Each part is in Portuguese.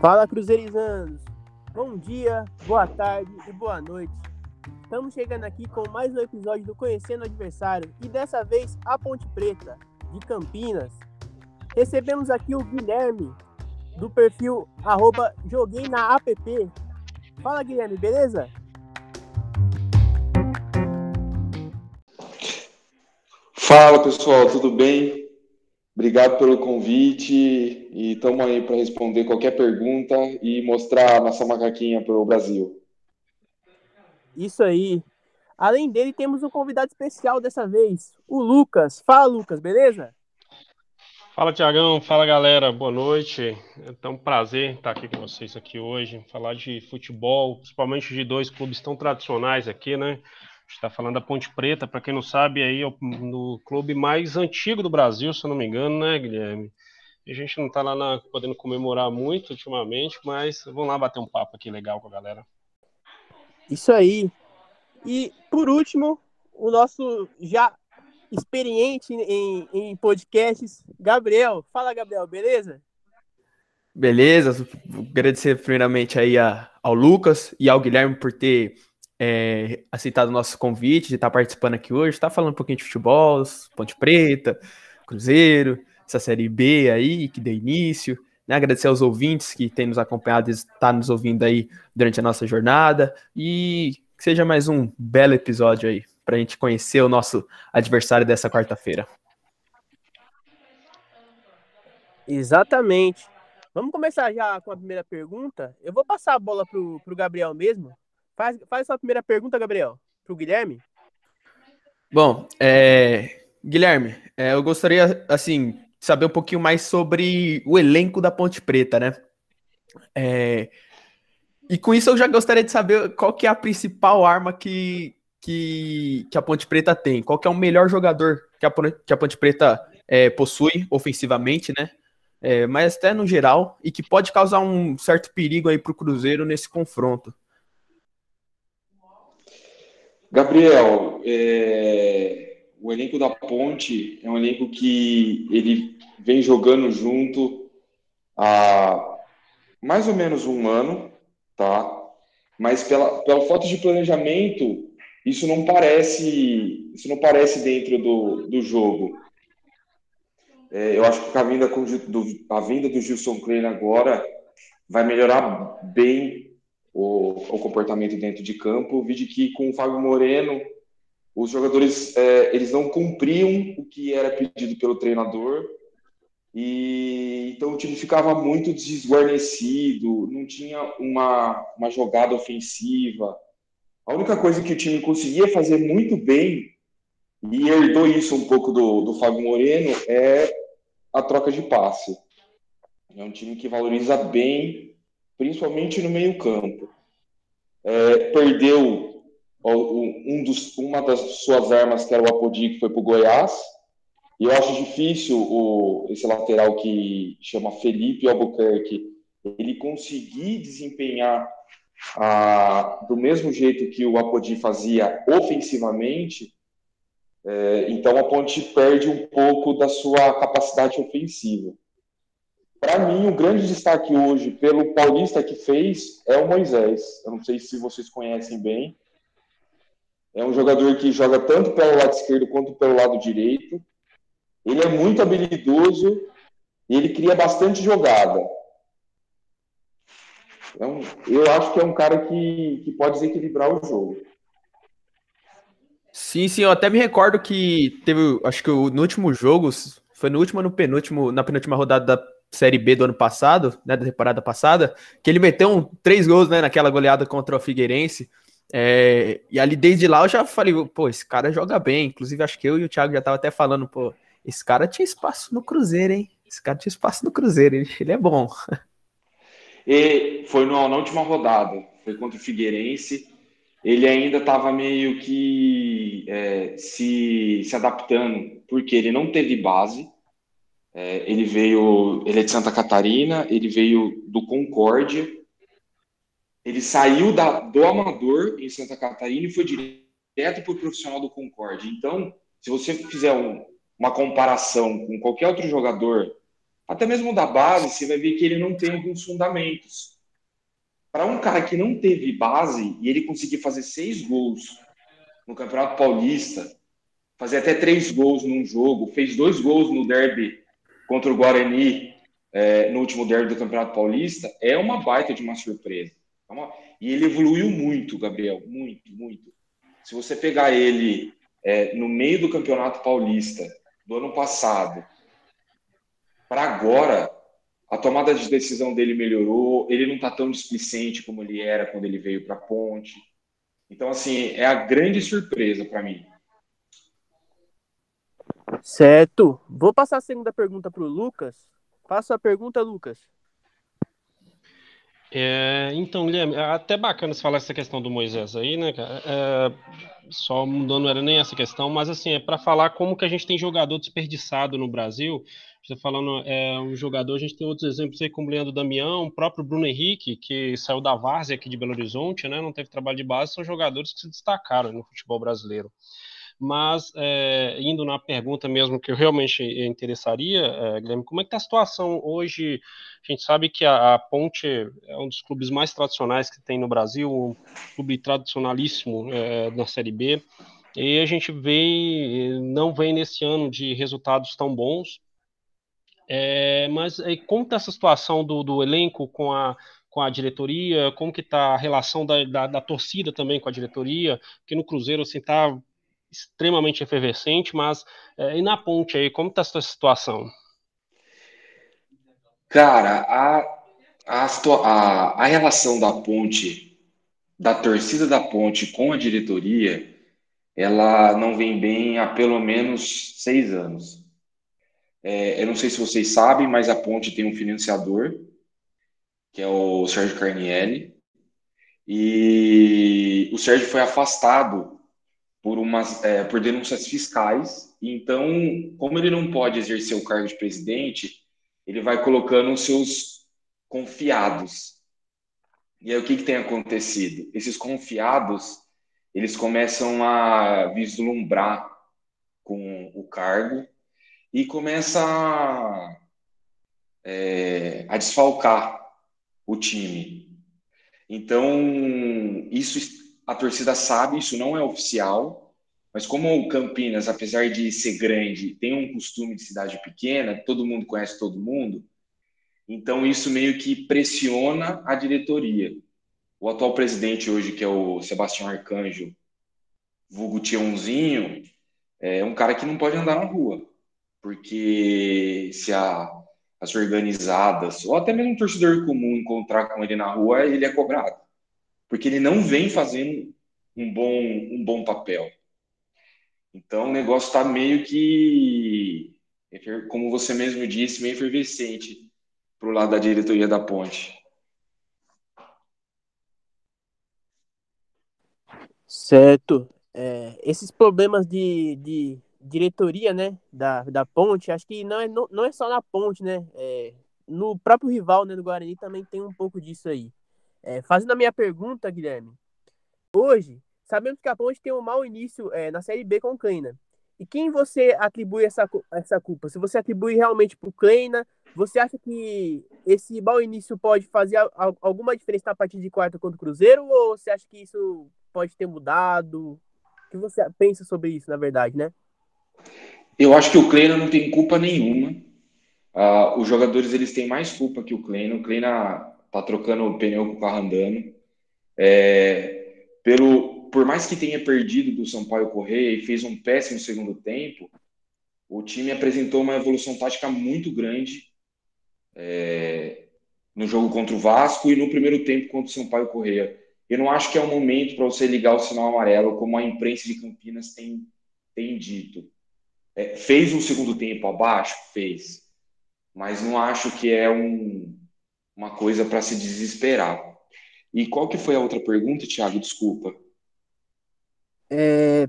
Fala Cruzeirizandos! Bom dia, boa tarde e boa noite. Estamos chegando aqui com mais um episódio do Conhecendo o Adversário e dessa vez a Ponte Preta, de Campinas. Recebemos aqui o Guilherme, do perfil arroba Joguei na app. Fala Guilherme, beleza? Fala pessoal, tudo bem? Obrigado pelo convite e estamos aí para responder qualquer pergunta e mostrar a nossa macaquinha para o Brasil. Isso aí. Além dele, temos um convidado especial dessa vez, o Lucas. Fala, Lucas, beleza? Fala, Tiagão. Fala, galera. Boa noite. É um prazer estar aqui com vocês aqui hoje, falar de futebol, principalmente de dois clubes tão tradicionais aqui, né? Está falando da Ponte Preta, para quem não sabe, aí é o no clube mais antigo do Brasil, se eu não me engano, né, Guilherme? A gente não está lá na, podendo comemorar muito ultimamente, mas vamos lá bater um papo aqui legal com a galera. Isso aí. E por último, o nosso já experiente em, em podcasts, Gabriel. Fala, Gabriel, beleza? Beleza, agradecer primeiramente aí a, ao Lucas e ao Guilherme por ter é, aceitado o nosso convite de estar participando aqui hoje, está falando um pouquinho de futebol, Ponte Preta, Cruzeiro, essa série B aí que deu início. Né? Agradecer aos ouvintes que têm nos acompanhado e estão nos ouvindo aí durante a nossa jornada. E que seja mais um belo episódio aí, para a gente conhecer o nosso adversário dessa quarta-feira. Exatamente. Vamos começar já com a primeira pergunta. Eu vou passar a bola para o Gabriel mesmo, Faz, faz sua primeira pergunta, Gabriel, para o Guilherme. Bom, é, Guilherme, é, eu gostaria, assim, de saber um pouquinho mais sobre o elenco da Ponte Preta, né? É, e com isso eu já gostaria de saber qual que é a principal arma que, que, que a Ponte Preta tem. Qual que é o melhor jogador que a, que a Ponte Preta é, possui ofensivamente, né? É, mas até no geral, e que pode causar um certo perigo aí para o Cruzeiro nesse confronto. Gabriel, é, o elenco da Ponte é um elenco que ele vem jogando junto há mais ou menos um ano, tá? Mas pela, pela falta de planejamento, isso não parece, isso não parece dentro do, do jogo. É, eu acho que a vinda, do, a vinda do Gilson Klein agora vai melhorar bem o, o comportamento dentro de campo. Vi que com o Fábio Moreno, os jogadores é, eles não cumpriam o que era pedido pelo treinador e então o time ficava muito desguarnecido, não tinha uma, uma jogada ofensiva. A única coisa que o time conseguia fazer muito bem e herdou isso um pouco do, do Fábio Moreno é a troca de passe. É um time que valoriza bem principalmente no meio-campo. É, perdeu um dos, uma das suas armas, que era o Apodi, que foi para o Goiás. E eu acho difícil o, esse lateral que chama Felipe Albuquerque ele conseguir desempenhar a, do mesmo jeito que o Apodi fazia ofensivamente. É, então a Ponte perde um pouco da sua capacidade ofensiva. Para mim, o grande destaque hoje, pelo paulista que fez, é o Moisés. Eu não sei se vocês conhecem bem. É um jogador que joga tanto pelo lado esquerdo quanto pelo lado direito. Ele é muito habilidoso e ele cria bastante jogada. Então, eu acho que é um cara que, que pode desequilibrar o jogo. Sim, sim, eu até me recordo que teve, acho que no último jogo, foi no último ou no penúltimo, na penúltima rodada da Série B do ano passado, né, da temporada passada, que ele meteu um, três gols né, naquela goleada contra o Figueirense. É, e ali desde lá eu já falei, pô, esse cara joga bem. Inclusive, acho que eu e o Thiago já tava até falando, pô, esse cara tinha espaço no Cruzeiro, hein? Esse cara tinha espaço no Cruzeiro, ele, ele é bom. E foi no, na última rodada, foi contra o Figueirense. Ele ainda estava meio que é, se, se adaptando, porque ele não teve base é, ele veio, ele é de Santa Catarina, ele veio do Concórdia, ele saiu da, do amador em Santa Catarina e foi direto para o profissional do Concórdia. Então, se você fizer um, uma comparação com qualquer outro jogador até mesmo da base, você vai ver que ele não tem alguns fundamentos. Para um cara que não teve base e ele conseguir fazer seis gols no Campeonato Paulista, fazer até três gols num jogo, fez dois gols no derby contra o Guarani, é, no último derby do Campeonato Paulista, é uma baita de uma surpresa. É uma... E ele evoluiu muito, Gabriel, muito, muito. Se você pegar ele é, no meio do Campeonato Paulista do ano passado para agora, a tomada de decisão dele melhorou, ele não está tão displicente como ele era quando ele veio para a Ponte. Então, assim, é a grande surpresa para mim. Certo. Vou passar a segunda pergunta para o Lucas. Faça a pergunta, Lucas. É, então, Guilherme, é até bacana você falar essa questão do Moisés aí, né, cara? É, só mudando, não era nem essa questão, mas assim, é para falar como que a gente tem jogador desperdiçado no Brasil. Você falando, é um jogador, a gente tem outros exemplos aí, como o Leandro Damião, o próprio Bruno Henrique, que saiu da Várzea aqui de Belo Horizonte, né? Não teve trabalho de base, são jogadores que se destacaram no futebol brasileiro. Mas, é, indo na pergunta mesmo que eu realmente interessaria, é, Guilherme, como é que está a situação hoje? A gente sabe que a, a, Ponte é um dos clubes mais tradicionais que tem no Brasil, um clube tradicionalíssimo é, na Série B, e a gente vê, não vem nesse ano de resultados tão bons, é, mas como está essa situação do, do elenco com a, com a diretoria, como que está a relação da, da, da, torcida também com a diretoria, que no Cruzeiro assim está extremamente efervescente, mas é, e na ponte aí, como está essa situação? Cara, a, a, a, a relação da ponte, da torcida da ponte com a diretoria, ela não vem bem há pelo menos seis anos. É, eu não sei se vocês sabem, mas a ponte tem um financiador, que é o Sérgio Carnielli, e o Sérgio foi afastado por, umas, é, por denúncias fiscais. Então, como ele não pode exercer o cargo de presidente, ele vai colocando os seus confiados. E aí, o que, que tem acontecido? Esses confiados, eles começam a vislumbrar com o cargo e começa a, é, a desfalcar o time. Então, isso a torcida sabe, isso não é oficial, mas como o Campinas, apesar de ser grande, tem um costume de cidade pequena, todo mundo conhece todo mundo, então isso meio que pressiona a diretoria. O atual presidente hoje, que é o Sebastião Arcanjo, vulgo é um cara que não pode andar na rua, porque se a, as organizadas, ou até mesmo um torcedor comum encontrar com ele na rua, ele é cobrado porque ele não vem fazendo um bom, um bom papel. Então o negócio está meio que, como você mesmo disse, meio efervescente para o lado da diretoria da ponte. Certo. É, esses problemas de, de diretoria, né, da, da ponte, acho que não é, não, não é só na ponte, né, é, no próprio rival, né, do Guarani também tem um pouco disso aí. É, fazendo a minha pergunta, Guilherme, hoje, sabemos que a Ponte tem um mau início é, na Série B com o Kleina. E quem você atribui essa, essa culpa? Se você atribui realmente para o Kleina, você acha que esse mau início pode fazer alguma diferença na partida de quarta contra o Cruzeiro? Ou você acha que isso pode ter mudado? O que você pensa sobre isso, na verdade, né? Eu acho que o Kleina não tem culpa nenhuma. Uh, os jogadores eles têm mais culpa que o Kleina. O Kleina tá trocando o pneu com o carro andando. É, pelo, por mais que tenha perdido do Sampaio Correia e fez um péssimo segundo tempo, o time apresentou uma evolução tática muito grande é, no jogo contra o Vasco e no primeiro tempo contra o Sampaio Correia. Eu não acho que é o momento para você ligar o sinal amarelo, como a imprensa de Campinas tem, tem dito. É, fez um segundo tempo abaixo? Fez. Mas não acho que é um, uma coisa para se desesperar. E qual que foi a outra pergunta, Thiago? Desculpa. É...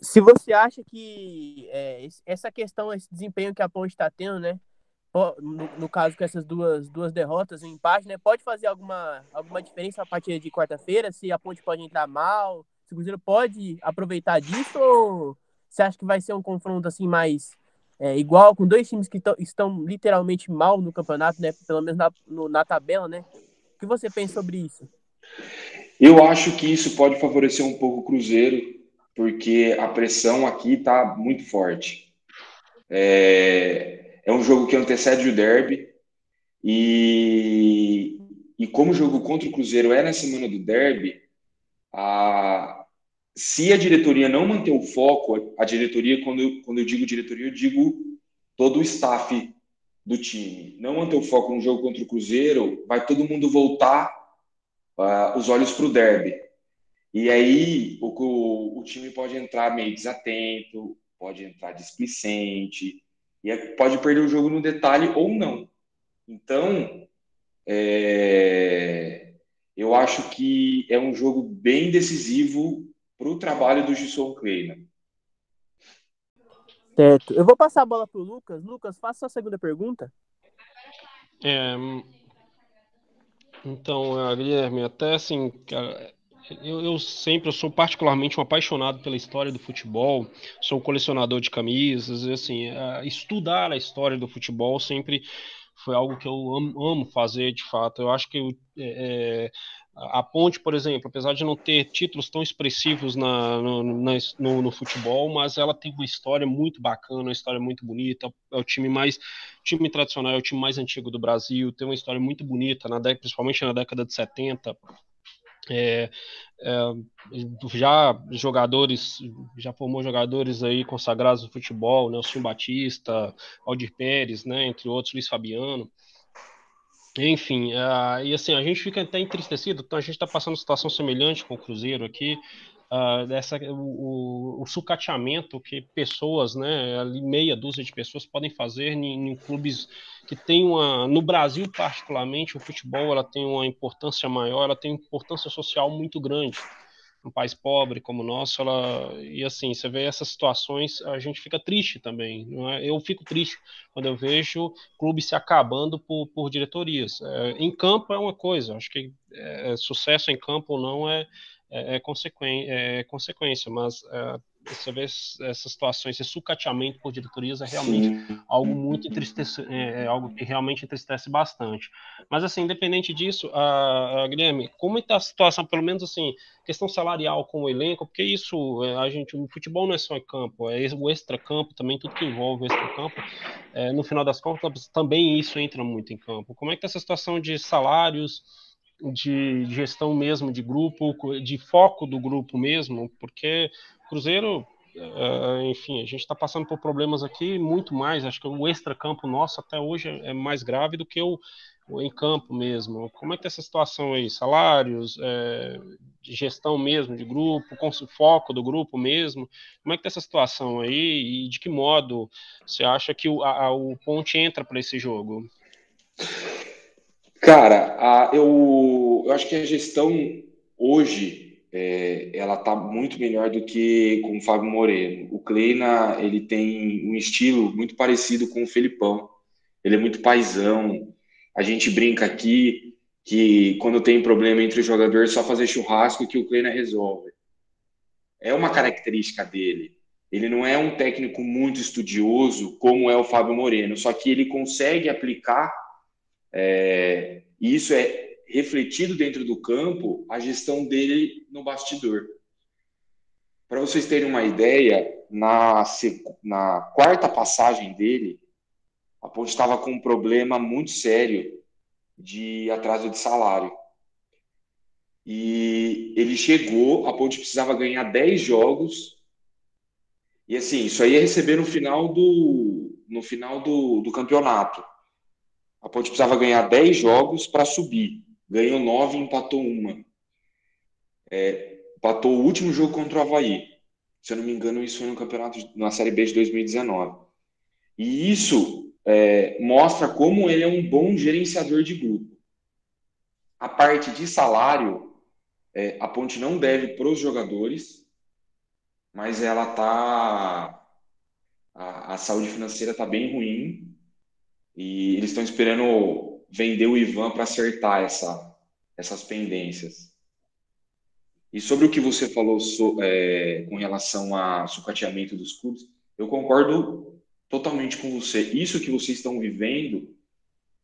Se você acha que é, essa questão, esse desempenho que a Ponte está tendo, né? No, no, caso com essas duas, duas derrotas, um empate, né? Pode fazer alguma, alguma diferença a partir de quarta-feira? Se a Ponte pode entrar mal? Se o Cruzeiro pode aproveitar disso? Ou você acha que vai ser um confronto assim mais é, igual, com dois times que estão literalmente mal no campeonato, né? Pelo menos na, no, na tabela, né? O que você pensa sobre isso? Eu acho que isso pode favorecer um pouco o Cruzeiro, porque a pressão aqui está muito forte. É, é um jogo que antecede o derby, e, e como o jogo contra o Cruzeiro é na semana do derby, a, se a diretoria não manter o foco, a diretoria, quando eu, quando eu digo diretoria, eu digo todo o staff do time, não manter o foco no jogo contra o Cruzeiro, vai todo mundo voltar uh, os olhos para o derby. E aí o, o, o, time pode entrar meio desatento, pode entrar displicente, e pode perder o jogo no detalhe ou não. Então, é, eu acho que é um jogo bem decisivo para o trabalho do Gilson Kleina. Certo. Eu vou passar a bola para o Lucas. Lucas, faça a segunda pergunta. É, então, Guilherme, até assim, eu, eu, sempre eu sou particularmente um apaixonado pela história do futebol, sou colecionador de camisas, e, assim, estudar a história do futebol sempre foi algo que eu amo, amo fazer de fato. Eu acho que é, a Ponte, por exemplo, apesar de não ter títulos tão expressivos na, no, no, no, futebol, mas ela tem uma história muito bacana, uma história muito bonita. É o time mais time tradicional, é o time mais antigo do Brasil, tem uma história muito bonita, na década, principalmente na década de 70. É, é, já jogadores, já formou jogadores aí consagrados no futebol, Nelson Batista, Aldir Pérez, né, entre outros, Luiz Fabiano. Enfim, uh, e assim, a gente fica até entristecido, então a gente está passando situação semelhante com o Cruzeiro aqui, uh, dessa, o, o, sucateamento que pessoas, né, ali meia dúzia de pessoas podem fazer em, em, clubes que tem uma, no Brasil particularmente, o futebol ela tem uma importância maior, ela tem importância social muito grande um país pobre como o nosso, ela e assim, você vê essas situações, a gente fica triste também, é? Eu fico triste quando eu vejo clubes se acabando por, por diretorias. É, em campo é uma coisa, acho que é, sucesso em campo ou não é, é, é, consequência, é consequência, mas é, você vê essas situações, esse sucateamento por diretorias é realmente Sim. algo muito entristecedor, é, é, algo que realmente entristece bastante. Mas assim, independente disso, a, a Guilherme, como está a situação, pelo menos assim, questão salarial com o elenco, porque isso, é, a gente, o futebol não é só em campo, é o extra-campo também, tudo que envolve o extra-campo, é, no final das contas, também isso entra muito em campo. Como é que está essa situação de salários, de gestão mesmo de grupo, de foco do grupo mesmo, porque Cruzeiro, uh, enfim, a gente está passando por problemas aqui muito mais. Acho que o extra-campo nosso até hoje é mais grave do que o, o em campo mesmo. Como é que tá essa situação aí? Salários, é, gestão mesmo de grupo, com foco do grupo mesmo? Como é que tá essa situação aí e de que modo você acha que o, a, o Ponte entra para esse jogo? Cara, a, eu, eu acho que a gestão hoje é, ela está muito melhor do que com o Fábio Moreno. O Kleina, ele tem um estilo muito parecido com o Felipão. Ele é muito paisão. A gente brinca aqui que quando tem problema entre os jogadores, é só fazer churrasco que o Kleina resolve. É uma característica dele. Ele não é um técnico muito estudioso como é o Fábio Moreno, só que ele consegue aplicar, é, e isso é refletido dentro do campo a gestão dele no bastidor. Para vocês terem uma ideia, na, na quarta passagem dele, a Ponte estava com um problema muito sério de atraso de salário. E ele chegou, a Ponte precisava ganhar 10 jogos. E assim, isso aí ia receber no final do, no final do, do campeonato. A Ponte precisava ganhar 10 jogos para subir ganhou nove e empatou uma. É, empatou o último jogo contra o Havaí. Se eu não me engano, isso foi no campeonato, na Série B de 2019. E isso é, mostra como ele é um bom gerenciador de grupo. A parte de salário, é, a Ponte não deve para os jogadores, mas ela tá. A, a saúde financeira está bem ruim e eles estão esperando vender o Ivan para acertar essa, essas pendências. E sobre o que você falou so, é, com relação a sucateamento dos clubes, eu concordo totalmente com você. Isso que vocês estão vivendo,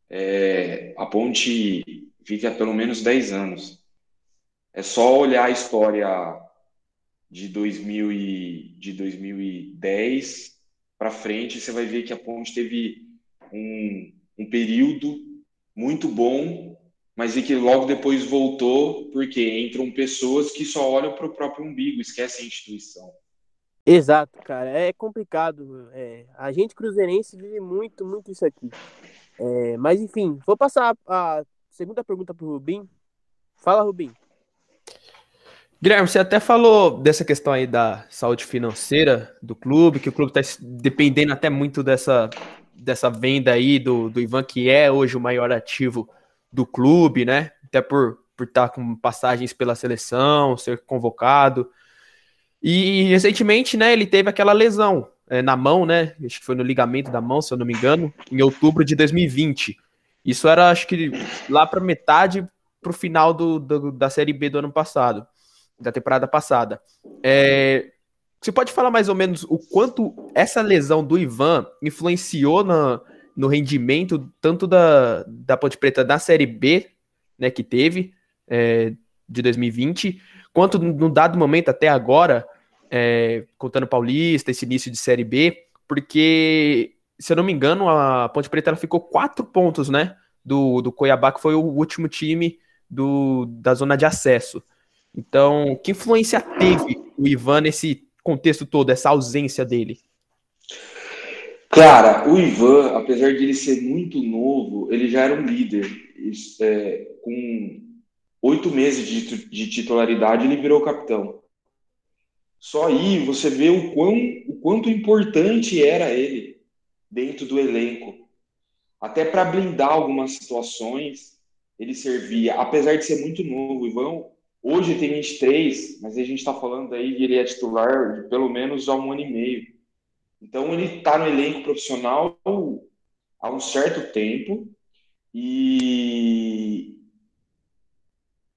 é, a Ponte vive há pelo menos 10 anos. É só olhar a história de, 2000 e, de 2010 para frente, você vai ver que a Ponte teve um, um período muito bom, mas e que logo depois voltou, porque entram pessoas que só olham para o próprio umbigo, esquecem a instituição. Exato, cara. É complicado. É, a gente cruzeirense vive muito, muito isso aqui. É, mas enfim, vou passar a segunda pergunta para o Rubim. Fala, Rubim. Guilherme, você até falou dessa questão aí da saúde financeira do clube, que o clube está dependendo até muito dessa, dessa venda aí do, do Ivan, que é hoje o maior ativo do clube, né? Até por, por estar tá com passagens pela seleção, ser convocado. E recentemente, né, ele teve aquela lesão é, na mão, né? Acho que foi no ligamento da mão, se eu não me engano, em outubro de 2020. Isso era, acho que, lá para metade para o final do, do, da Série B do ano passado, da temporada passada. É, você pode falar mais ou menos o quanto essa lesão do Ivan influenciou na, no rendimento tanto da, da Ponte Preta da Série B, né, que teve, é, de 2020, quanto no dado momento até agora, é, contando Paulista, esse início de Série B, porque, se eu não me engano, a Ponte Preta ela ficou quatro pontos, né? Do, do Cuiabá, que foi o último time do, da zona de acesso. Então, que influência teve o Ivan nesse contexto todo, essa ausência dele? Cara, o Ivan, apesar de ele ser muito novo, ele já era um líder. É, com oito meses de, de titularidade, ele virou capitão. Só aí você vê o, quão, o quanto importante era ele dentro do elenco. Até para blindar algumas situações, ele servia. Apesar de ser muito novo, o Ivan hoje tem 23, mas a gente está falando aí que ele é titular de pelo menos há um ano e meio. Então ele está no elenco profissional há um certo tempo e,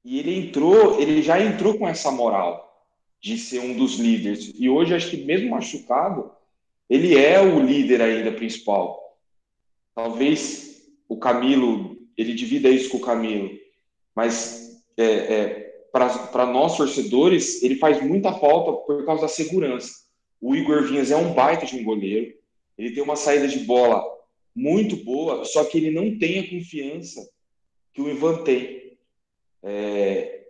e ele entrou, ele já entrou com essa moral de ser um dos líderes. E hoje, acho que mesmo machucado, ele é o líder ainda principal. Talvez o Camilo, ele divida isso com o Camilo, mas é, é, para nós torcedores, ele faz muita falta por causa da segurança. O Igor Vinhas é um baita de um goleiro, ele tem uma saída de bola muito boa, só que ele não tem a confiança que o Ivan tem. É,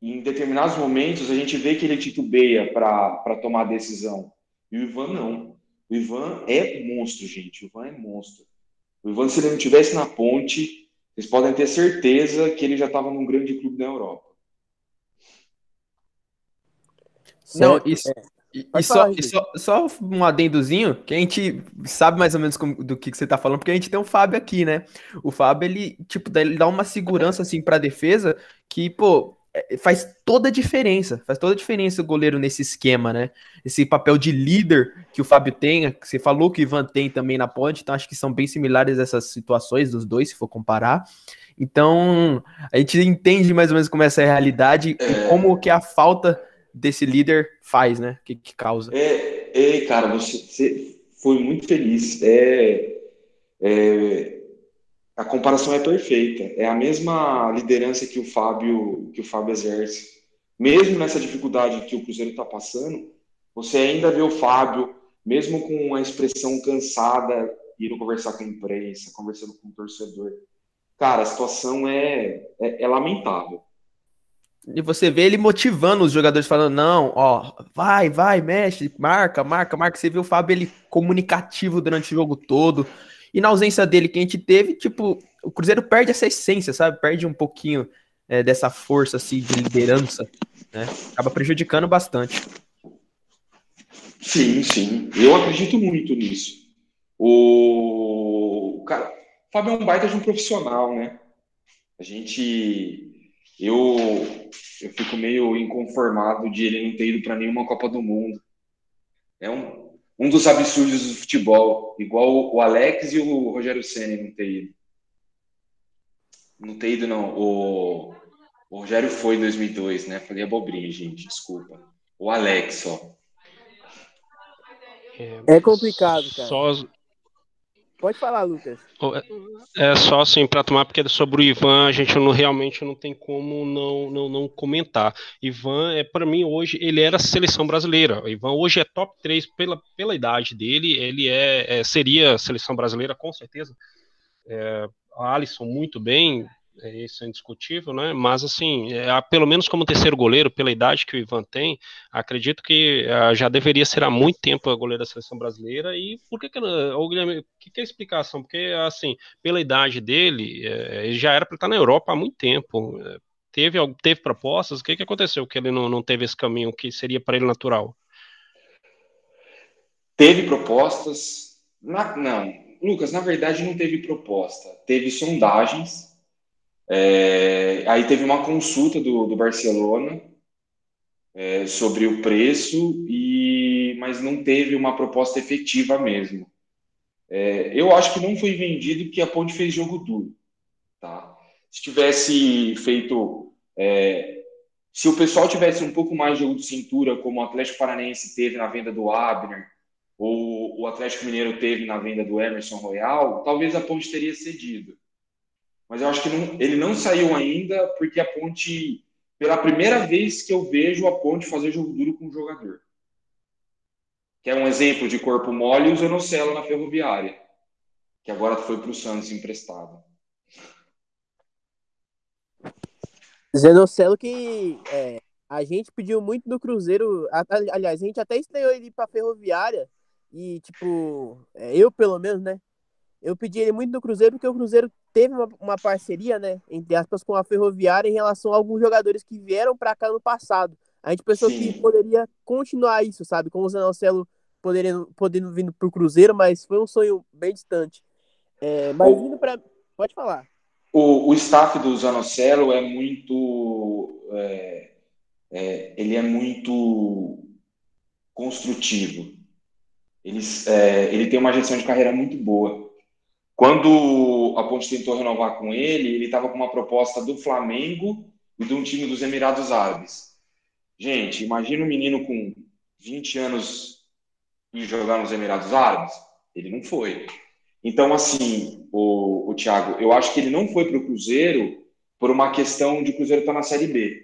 em determinados momentos a gente vê que ele titubeia para tomar a decisão. E o Ivan não. O Ivan é monstro, gente. O Ivan é monstro. O Ivan, se ele não tivesse na ponte, vocês podem ter certeza que ele já estava num grande clube da Europa. Não, isso, é. e, e só, e só, só, um adendozinho, que a gente sabe mais ou menos como, do que, que você está falando, porque a gente tem o Fábio aqui, né? O Fábio, ele, tipo, ele dá uma segurança, assim, pra defesa, que, pô, é, faz toda a diferença, faz toda a diferença o goleiro nesse esquema, né? Esse papel de líder que o Fábio tem, que você falou que o Ivan tem também na ponte, então acho que são bem similares essas situações dos dois, se for comparar. Então, a gente entende mais ou menos como é essa realidade é... e como que a falta desse líder faz, né? Que, que causa. É, é, cara, você, você foi muito feliz. É, é, a comparação é perfeita. É a mesma liderança que o Fábio que o Fábio exerce. Mesmo nessa dificuldade que o Cruzeiro está passando, você ainda vê o Fábio, mesmo com a expressão cansada, indo conversar com a imprensa, conversando com o torcedor. Cara, a situação é, é, é lamentável. E você vê ele motivando os jogadores, falando: não, ó, vai, vai, mexe, marca, marca, marca. Você vê o Fábio ele comunicativo durante o jogo todo. E na ausência dele que a gente teve, tipo, o Cruzeiro perde essa essência, sabe? Perde um pouquinho é, dessa força assim, de liderança, né? Acaba prejudicando bastante. Sim, sim. Eu acredito muito nisso. O cara, o Fábio é um baita de um profissional, né? A gente eu eu fico meio inconformado de ele não ter ido para nenhuma Copa do Mundo. É um um dos absurdos do futebol, igual o Alex e o Rogério Senna não ter ido. Não ter ido, não. O, o Rogério foi em 2002, né? Falei abobrinha, gente, desculpa. O Alex, ó. É, é complicado, cara. Só, Pode falar, Lucas. É, é só assim, para tomar, porque sobre o Ivan a gente não, realmente não tem como não, não, não comentar. Ivan, é para mim, hoje, ele era seleção brasileira. O Ivan hoje é top 3 pela, pela idade dele, ele é, é seria seleção brasileira, com certeza. É, a Alisson muito bem, isso é indiscutível, né? Mas assim, é, pelo menos como terceiro goleiro, pela idade que o Ivan tem, acredito que é, já deveria ser há muito tempo a goleira da seleção brasileira. E por que que, o Guilherme, que, que é a explicação? Porque assim, pela idade dele, é, ele já era para estar na Europa há muito tempo. É, teve, teve propostas? O que, que aconteceu que ele não, não teve esse caminho que seria para ele natural? Teve propostas? Na, não, Lucas, na verdade não teve proposta. Teve sondagens é, aí teve uma consulta do, do Barcelona é, sobre o preço, e, mas não teve uma proposta efetiva mesmo. É, eu acho que não foi vendido porque a Ponte fez jogo duro. Tá? Se tivesse feito. É, se o pessoal tivesse um pouco mais de jogo de cintura, como o Atlético Paranaense teve na venda do Abner, ou o Atlético Mineiro teve na venda do Emerson Royal, talvez a Ponte teria cedido mas eu acho que não, ele não saiu ainda porque a Ponte, pela primeira vez que eu vejo a Ponte fazer jogo duro com o jogador. Que é um exemplo de corpo mole, o Zanocelo na Ferroviária, que agora foi para o Santos emprestado. Zanocelo que é, a gente pediu muito do Cruzeiro, aliás, a gente até estreou ele para Ferroviária e tipo, é, eu pelo menos, né? Eu pedi ele muito do Cruzeiro porque o Cruzeiro teve uma, uma, parceria, né, entre aspas, com a Ferroviária em relação a alguns jogadores que vieram para cá no passado. A gente pensou Sim. que poderia continuar isso, sabe? Com o Zanocelo podendo, podendo vir para o Cruzeiro, mas foi um sonho bem distante. É, mas indo para. Pode falar. O, o staff do Zanocelo é muito. É, é, ele é muito construtivo. Ele, é, ele tem uma gestão de carreira muito boa. Quando a Ponte tentou renovar com ele, ele estava com uma proposta do Flamengo e de um time dos Emirados Árabes. Gente, imagina um menino com 20 anos e jogar nos Emirados Árabes. Ele não foi. Então, assim, o, o Thiago, eu acho que ele não foi para o Cruzeiro por uma questão de o Cruzeiro estar tá na Série B.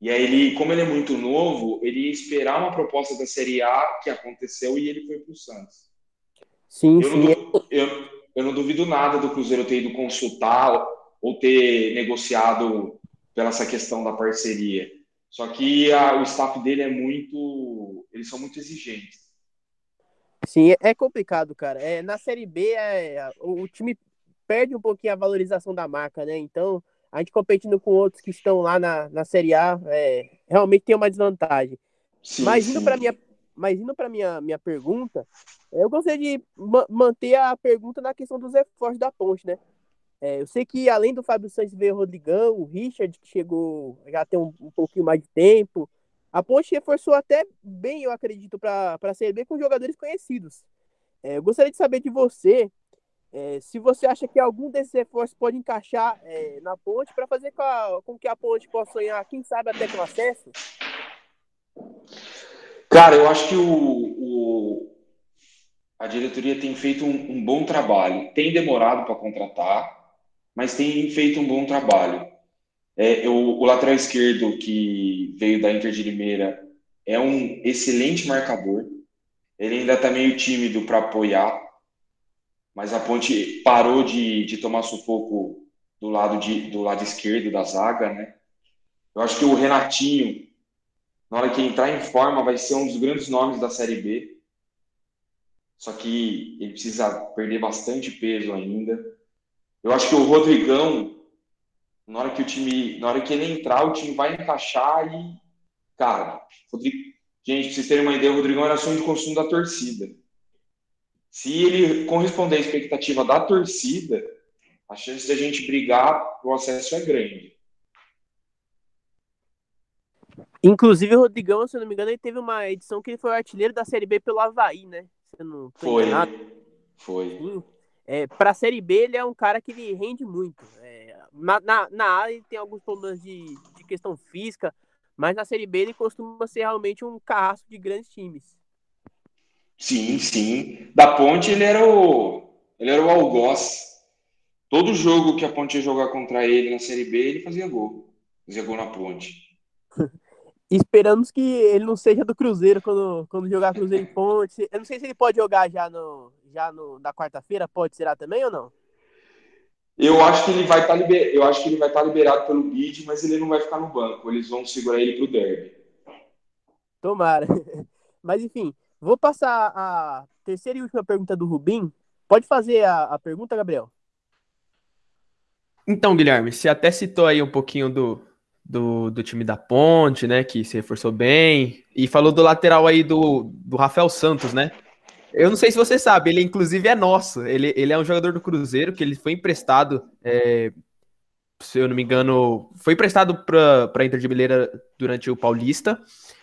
E aí, ele, como ele é muito novo, ele ia esperar uma proposta da Série A que aconteceu e ele foi para o Santos. Sim, eu sim. Não, eu, eu não duvido nada do Cruzeiro ter ido consultar ou ter negociado pela essa questão da parceria. Só que a, o staff dele é muito. Eles são muito exigentes. Sim, é complicado, cara. É, na Série B, é, o, o time perde um pouquinho a valorização da marca, né? Então, a gente competindo com outros que estão lá na, na Série A, é, realmente tem uma desvantagem. Sim, Mas indo para minha mas indo para minha minha pergunta, eu gostaria de ma manter a pergunta na questão dos reforços da ponte, né? É, eu sei que além do Fábio Santos veio o Rodrigão, o Richard, que chegou já tem um, um pouquinho mais de tempo. A ponte reforçou até bem, eu acredito, para a Série com jogadores conhecidos. É, eu gostaria de saber de você é, se você acha que algum desses reforços pode encaixar é, na ponte para fazer com, a, com, que a ponte possa sonhar, quem sabe até com acesso. Cara, eu acho que o, o a diretoria tem feito um, um bom trabalho. Tem demorado para contratar, mas tem feito um bom trabalho. É, eu, o lateral esquerdo que veio da Inter de Limeira é um excelente marcador. Ele ainda está meio tímido para apoiar, mas a Ponte parou de, de tomar sufoco do lado, de, do lado esquerdo da zaga, né? Eu acho que o Renatinho na hora que entrar em forma, vai ser um dos grandes nomes da Série B. Só que ele precisa perder bastante peso ainda. Eu acho que o Rodrigão, na hora que o time, na hora que ele entrar, o time vai encaixar e, cara, gente, pra vocês terem uma ideia, o Rodrigão era sonho de consumo da torcida. Se ele corresponder à expectativa da torcida, a chance de a gente brigar o acesso é grande. Inclusive, o Rodrigão, se eu não me engano, ele teve uma edição que ele foi o artilheiro da Série B pelo Havaí, né? foi, enganado. foi. É, pra Série B, ele é um cara que ele rende muito. É, na, na, na área, ele tem alguns problemas de, de questão física, mas na Série B, ele costuma ser realmente um carrasco de grandes times. Sim, sim. Da Ponte, ele era o, Ele era o algoz. Todo jogo que a Ponte ia jogar contra ele na Série B, ele fazia gol. Fazia gol na Ponte. Esperamos que ele não seja do Cruzeiro quando, quando jogar Cruzeiro em Ponte. Eu não sei se ele pode jogar já no já no, na quarta-feira, pode ser também ou não? Eu acho que ele vai estar tá liber... eu acho que ele vai estar tá liberado pelo bid, mas ele não vai ficar no banco. Eles vão segurar ele pro derby. Tomara. Mas enfim, vou passar a terceira e última pergunta do Rubim. Pode fazer a, a pergunta, Gabriel? Então, Guilherme, você até citou aí um pouquinho do, do, do, time da Ponte, né? Que se reforçou bem. E falou do lateral aí do, do Rafael Santos, né? Eu não sei se você sabe, ele inclusive é nosso. Ele, ele é um jogador do Cruzeiro que ele foi emprestado, é, se eu não me engano, foi emprestado para a Inter de Mineira durante o Paulista.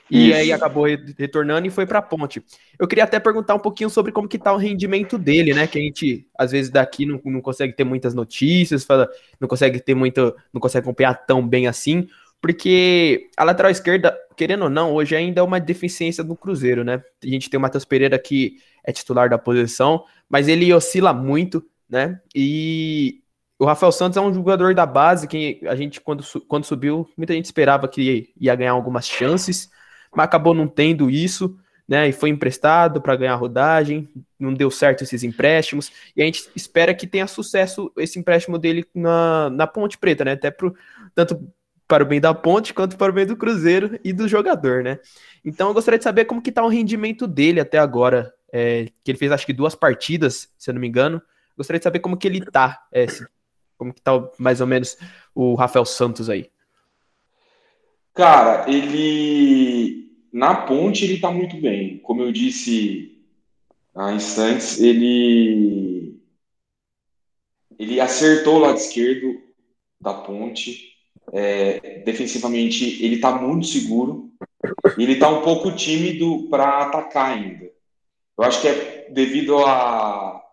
E Isso. aí acabou retornando e foi para a Ponte. Eu queria até perguntar um pouquinho sobre como que tá o rendimento dele, né? Que a gente, às vezes, daqui não, não consegue ter muitas notícias, fala, não consegue ter muito, não consegue acompanhar tão bem assim, porque a lateral esquerda, querendo ou não, hoje ainda é uma deficiência do Cruzeiro, né? A gente tem o Matheus Pereira que é titular da posição, mas ele oscila muito, né? E o Rafael Santos é um jogador da base que a gente, quando, quando subiu, muita gente esperava que ia ganhar algumas chances mas acabou não tendo isso, né? E foi emprestado para ganhar rodagem, não deu certo esses empréstimos, e a gente espera que tenha sucesso esse empréstimo dele na, na Ponte Preta, né? Até pro, tanto para o bem da Ponte quanto para o bem do Cruzeiro e do jogador, né? Então eu gostaria de saber como que tá o rendimento dele até agora, é, que ele fez acho que duas partidas, se eu não me engano. Gostaria de saber como que ele tá, é, como que tá mais ou menos o Rafael Santos aí. Cara, ele na ponte ele tá muito bem. Como eu disse há instantes, ele ele acertou o lado esquerdo da ponte. É, defensivamente ele tá muito seguro. Ele tá um pouco tímido para atacar ainda. Eu acho que é devido a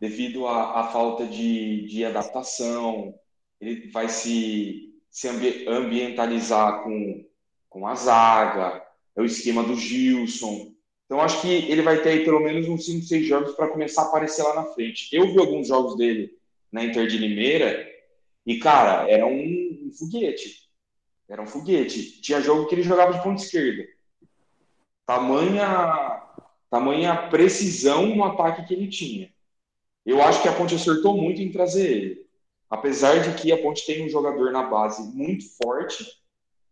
devido à falta de, de adaptação. Ele vai se se ambientalizar com, com a zaga, é o esquema do Gilson. Então, acho que ele vai ter aí pelo menos uns 5, 6 jogos para começar a aparecer lá na frente. Eu vi alguns jogos dele na Inter de Limeira e, cara, era um, um foguete. Era um foguete. Tinha jogo que ele jogava de ponta esquerda. Tamanha, tamanha precisão no ataque que ele tinha. Eu acho que a Ponte acertou muito em trazer ele. Apesar de que a Ponte tem um jogador na base muito forte,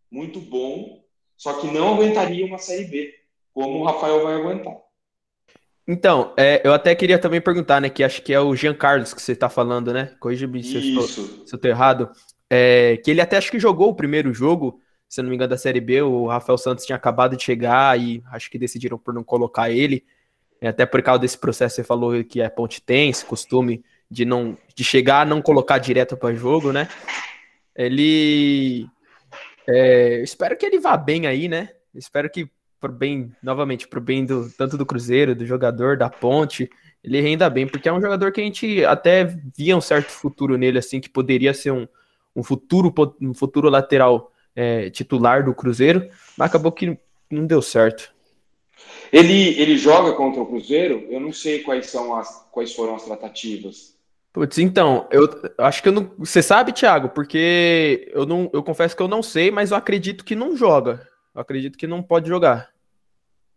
muito bom, só que não aguentaria uma Série B, como o Rafael vai aguentar. Então, é, eu até queria também perguntar, né, que acho que é o Jean Carlos que você está falando, né? Corrija-me se, eu estou errado. É, que ele até acho que jogou o primeiro jogo, se não me engano, da Série B. O Rafael Santos tinha acabado de chegar e acho que decidiram por não colocar ele. É, até por causa desse processo, você falou que a Ponte tem esse costume de não de chegar, não colocar direto para jogo, né? Ele é, espero que ele vá bem aí, né? Espero que pro bem, novamente, pro bem do tanto do Cruzeiro, do jogador, da Ponte, ele renda bem, porque é um jogador que a gente até via um certo futuro nele, assim, que poderia ser um, um futuro um futuro lateral é, titular do Cruzeiro, mas acabou que não deu certo. Ele, ele joga contra o Cruzeiro? Eu não sei quais são as quais foram as tratativas. Putz, então, eu acho que eu não. Você sabe, Thiago, porque eu não. Eu confesso que eu não sei, mas eu acredito que não joga. Eu acredito que não pode jogar.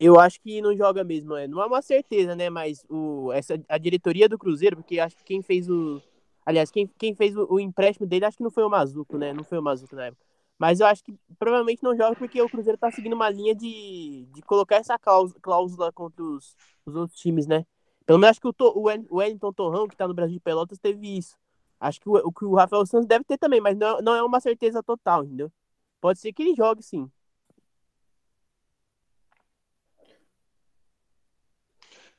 Eu acho que não joga mesmo, é. Não é uma certeza, né? Mas o, essa, a diretoria do Cruzeiro, porque acho que quem fez o. Aliás, quem, quem fez o, o empréstimo dele, acho que não foi o Mazuco, né? Não foi o Mazuco na época. Mas eu acho que provavelmente não joga porque o Cruzeiro tá seguindo uma linha de, de colocar essa cláusula, contra os, os outros times, né? Pelo menos acho que o, o Wellington Torrão, que tá no Brasil de Pelotas, teve isso. Acho que o, o, o Rafael Santos deve ter também, mas não, não é uma certeza total, entendeu? Pode ser que ele jogue sim.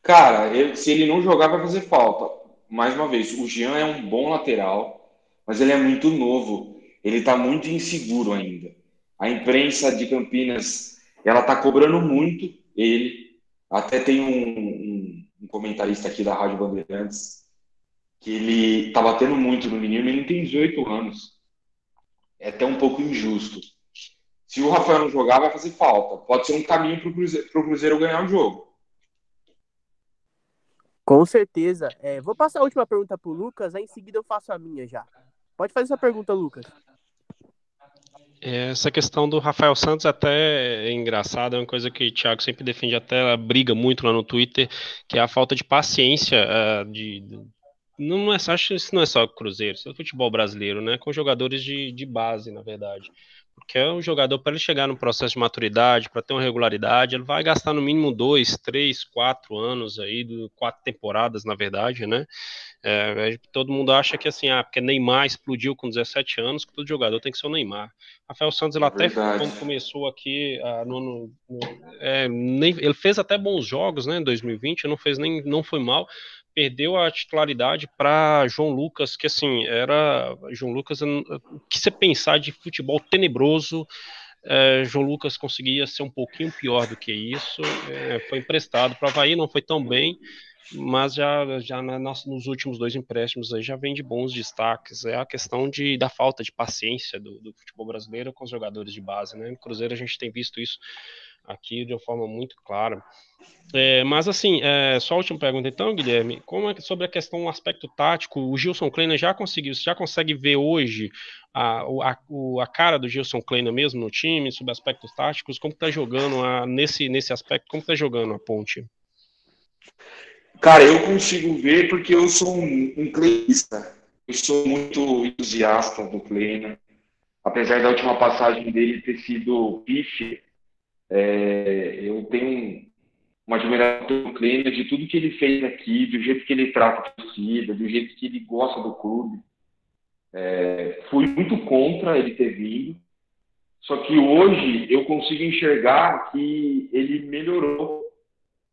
Cara, ele, se ele não jogar, vai fazer falta. Mais uma vez, o Jean é um bom lateral, mas ele é muito novo. Ele tá muito inseguro ainda. A imprensa de Campinas, ela tá cobrando muito ele. Até tem um, um um comentarista aqui da Rádio Bandeirantes, que ele tá batendo muito no menino, ele tem 18 anos. É até um pouco injusto. Se o Rafael não jogar, vai fazer falta. Pode ser um caminho para o Cruzeiro, Cruzeiro ganhar o jogo. Com certeza. É, vou passar a última pergunta para o Lucas, aí em seguida eu faço a minha já. Pode fazer essa pergunta, Lucas. Essa questão do Rafael Santos até é engraçada, é uma coisa que o Thiago sempre defende, até briga muito lá no Twitter, que é a falta de paciência uh, de, de, não é, acho que isso não é só Cruzeiro, isso é futebol brasileiro, né? Com jogadores de, de base, na verdade. Porque é um jogador, para ele chegar no processo de maturidade, para ter uma regularidade, ele vai gastar no mínimo dois, três, quatro anos aí, quatro temporadas, na verdade, né? É, é, todo mundo acha que assim, ah, porque Neymar explodiu com 17 anos, que todo jogador tem que ser o Neymar. Rafael Santos, ele é até quando começou aqui, ah, no, no, no é, nem, ele fez até bons jogos, né, em 2020, não fez nem, não foi mal, perdeu a titularidade para João Lucas, que assim, era João Lucas, o que você pensar de futebol tenebroso, é, João Lucas conseguia ser um pouquinho pior do que isso, é, foi emprestado para o Havaí, não foi tão bem, mas já, já na, nos últimos dois empréstimos aí já vem de bons destaques, é a questão de, da falta de paciência do, do futebol brasileiro com os jogadores de base, né, no Cruzeiro a gente tem visto isso aqui de uma forma muito clara. É, mas assim, é, só a última pergunta então, Guilherme, como é sobre a questão do aspecto tático, o Gilson Kleiner já conseguiu, já consegue ver hoje a, a, a cara do Gilson Kleiner mesmo no time, sobre aspectos táticos, como está jogando a, nesse, nesse aspecto, como está jogando a ponte? Cara, eu consigo ver porque eu sou um, um eu sou muito entusiasta do Kleiner, apesar da última passagem dele ter sido pife, é, eu tenho uma admiração pelo Kleiner, de tudo que ele fez aqui, do jeito que ele trata a torcida, do jeito que ele gosta do clube. É, fui muito contra ele ter vindo, só que hoje eu consigo enxergar que ele melhorou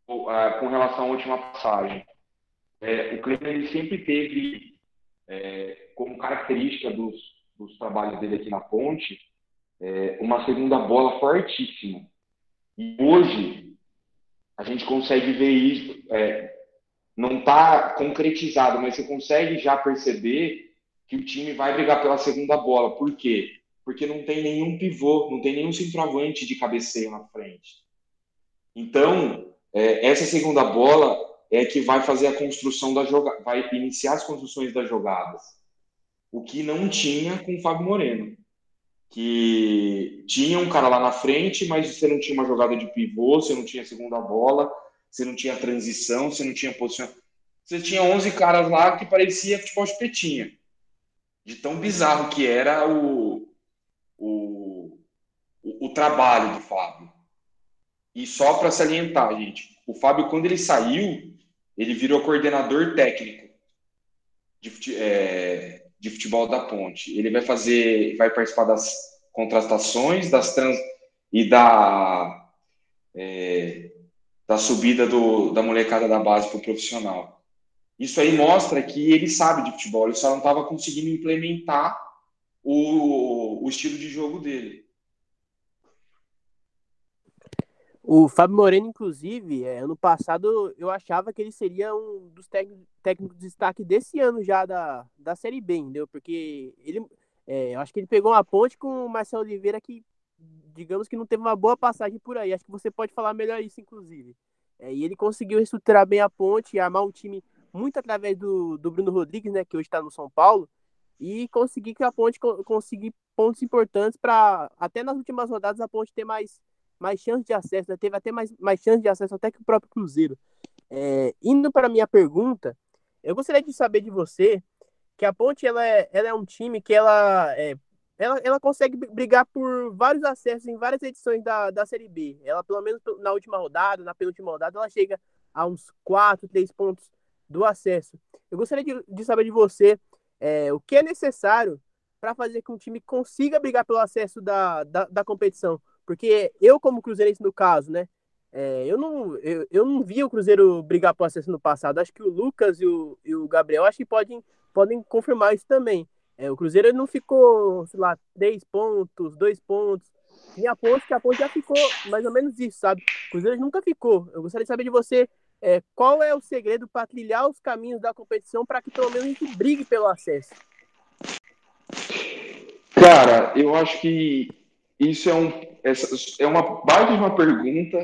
com relação à última passagem. É, o Kleiner ele sempre teve é, como característica dos, dos, trabalhos dele aqui na ponte é, uma segunda bola fortíssima. E hoje a gente consegue ver isso, é, não está concretizado, mas você consegue já perceber que o time vai brigar pela segunda bola. Por quê? Porque não tem nenhum pivô, não tem nenhum centroavante de cabeceio na frente. Então, é, essa segunda bola é que vai fazer a construção da jogada, vai iniciar as construções das jogadas. O que não tinha com o Fábio Moreno que tinha um cara lá na frente, mas você não tinha uma jogada de pivô, você não tinha segunda bola, você não tinha transição, você não tinha posição. Você tinha 11 caras lá que parecia futebol de petinha. De tão bizarro que era o, o, o, o trabalho do Fábio. E só para salientar, gente, o Fábio, quando ele saiu, ele virou coordenador técnico de, é, de futebol da Ponte. Ele vai fazer, vai participar das contratações, das trans e da é, da subida do, da molecada da base para o profissional. Isso aí mostra que ele sabe de futebol, ele só não estava conseguindo implementar o, o estilo de jogo dele. O Fábio Moreno, inclusive, é, ano passado eu achava que ele seria um dos técnicos de destaque desse ano já da, da Série B, entendeu? Porque ele, é, eu acho que ele pegou uma ponte com o Marcelo Oliveira que, digamos que não teve uma boa passagem por aí. Acho que você pode falar melhor isso, inclusive. É, e ele conseguiu reestruturar bem a ponte armar um time muito através do, do Bruno Rodrigues, né, que hoje está no São Paulo, e conseguir que a ponte conseguir pontos importantes para até nas últimas rodadas a ponte ter mais mais chance de acesso, né? teve até mais, mais chance de acesso até que o próprio Cruzeiro. É, indo para minha pergunta, eu gostaria de saber de você que a Ponte ela é, ela é um time que ela, é, ela, ela consegue brigar por vários acessos em várias edições da, da Série B. Ela, pelo menos na última rodada, na penúltima rodada, ela chega a uns 4, 3 pontos do acesso. Eu gostaria de, de saber de você é, o que é necessário para fazer com que o time consiga brigar pelo acesso da, da, da competição. Porque eu, como cruzeirense no caso, né? É, eu, não, eu, eu não vi o Cruzeiro brigar por acesso no passado. Acho que o Lucas e o, e o Gabriel acho que podem, podem confirmar isso também. É, o Cruzeiro não ficou, sei lá, três pontos, dois pontos. E a que a ponte já ficou mais ou menos isso, sabe? O Cruzeiro nunca ficou. Eu gostaria de saber de você é, qual é o segredo para trilhar os caminhos da competição para que pelo menos a gente brigue pelo acesso. Cara, eu acho que isso é, um, é uma baita de uma pergunta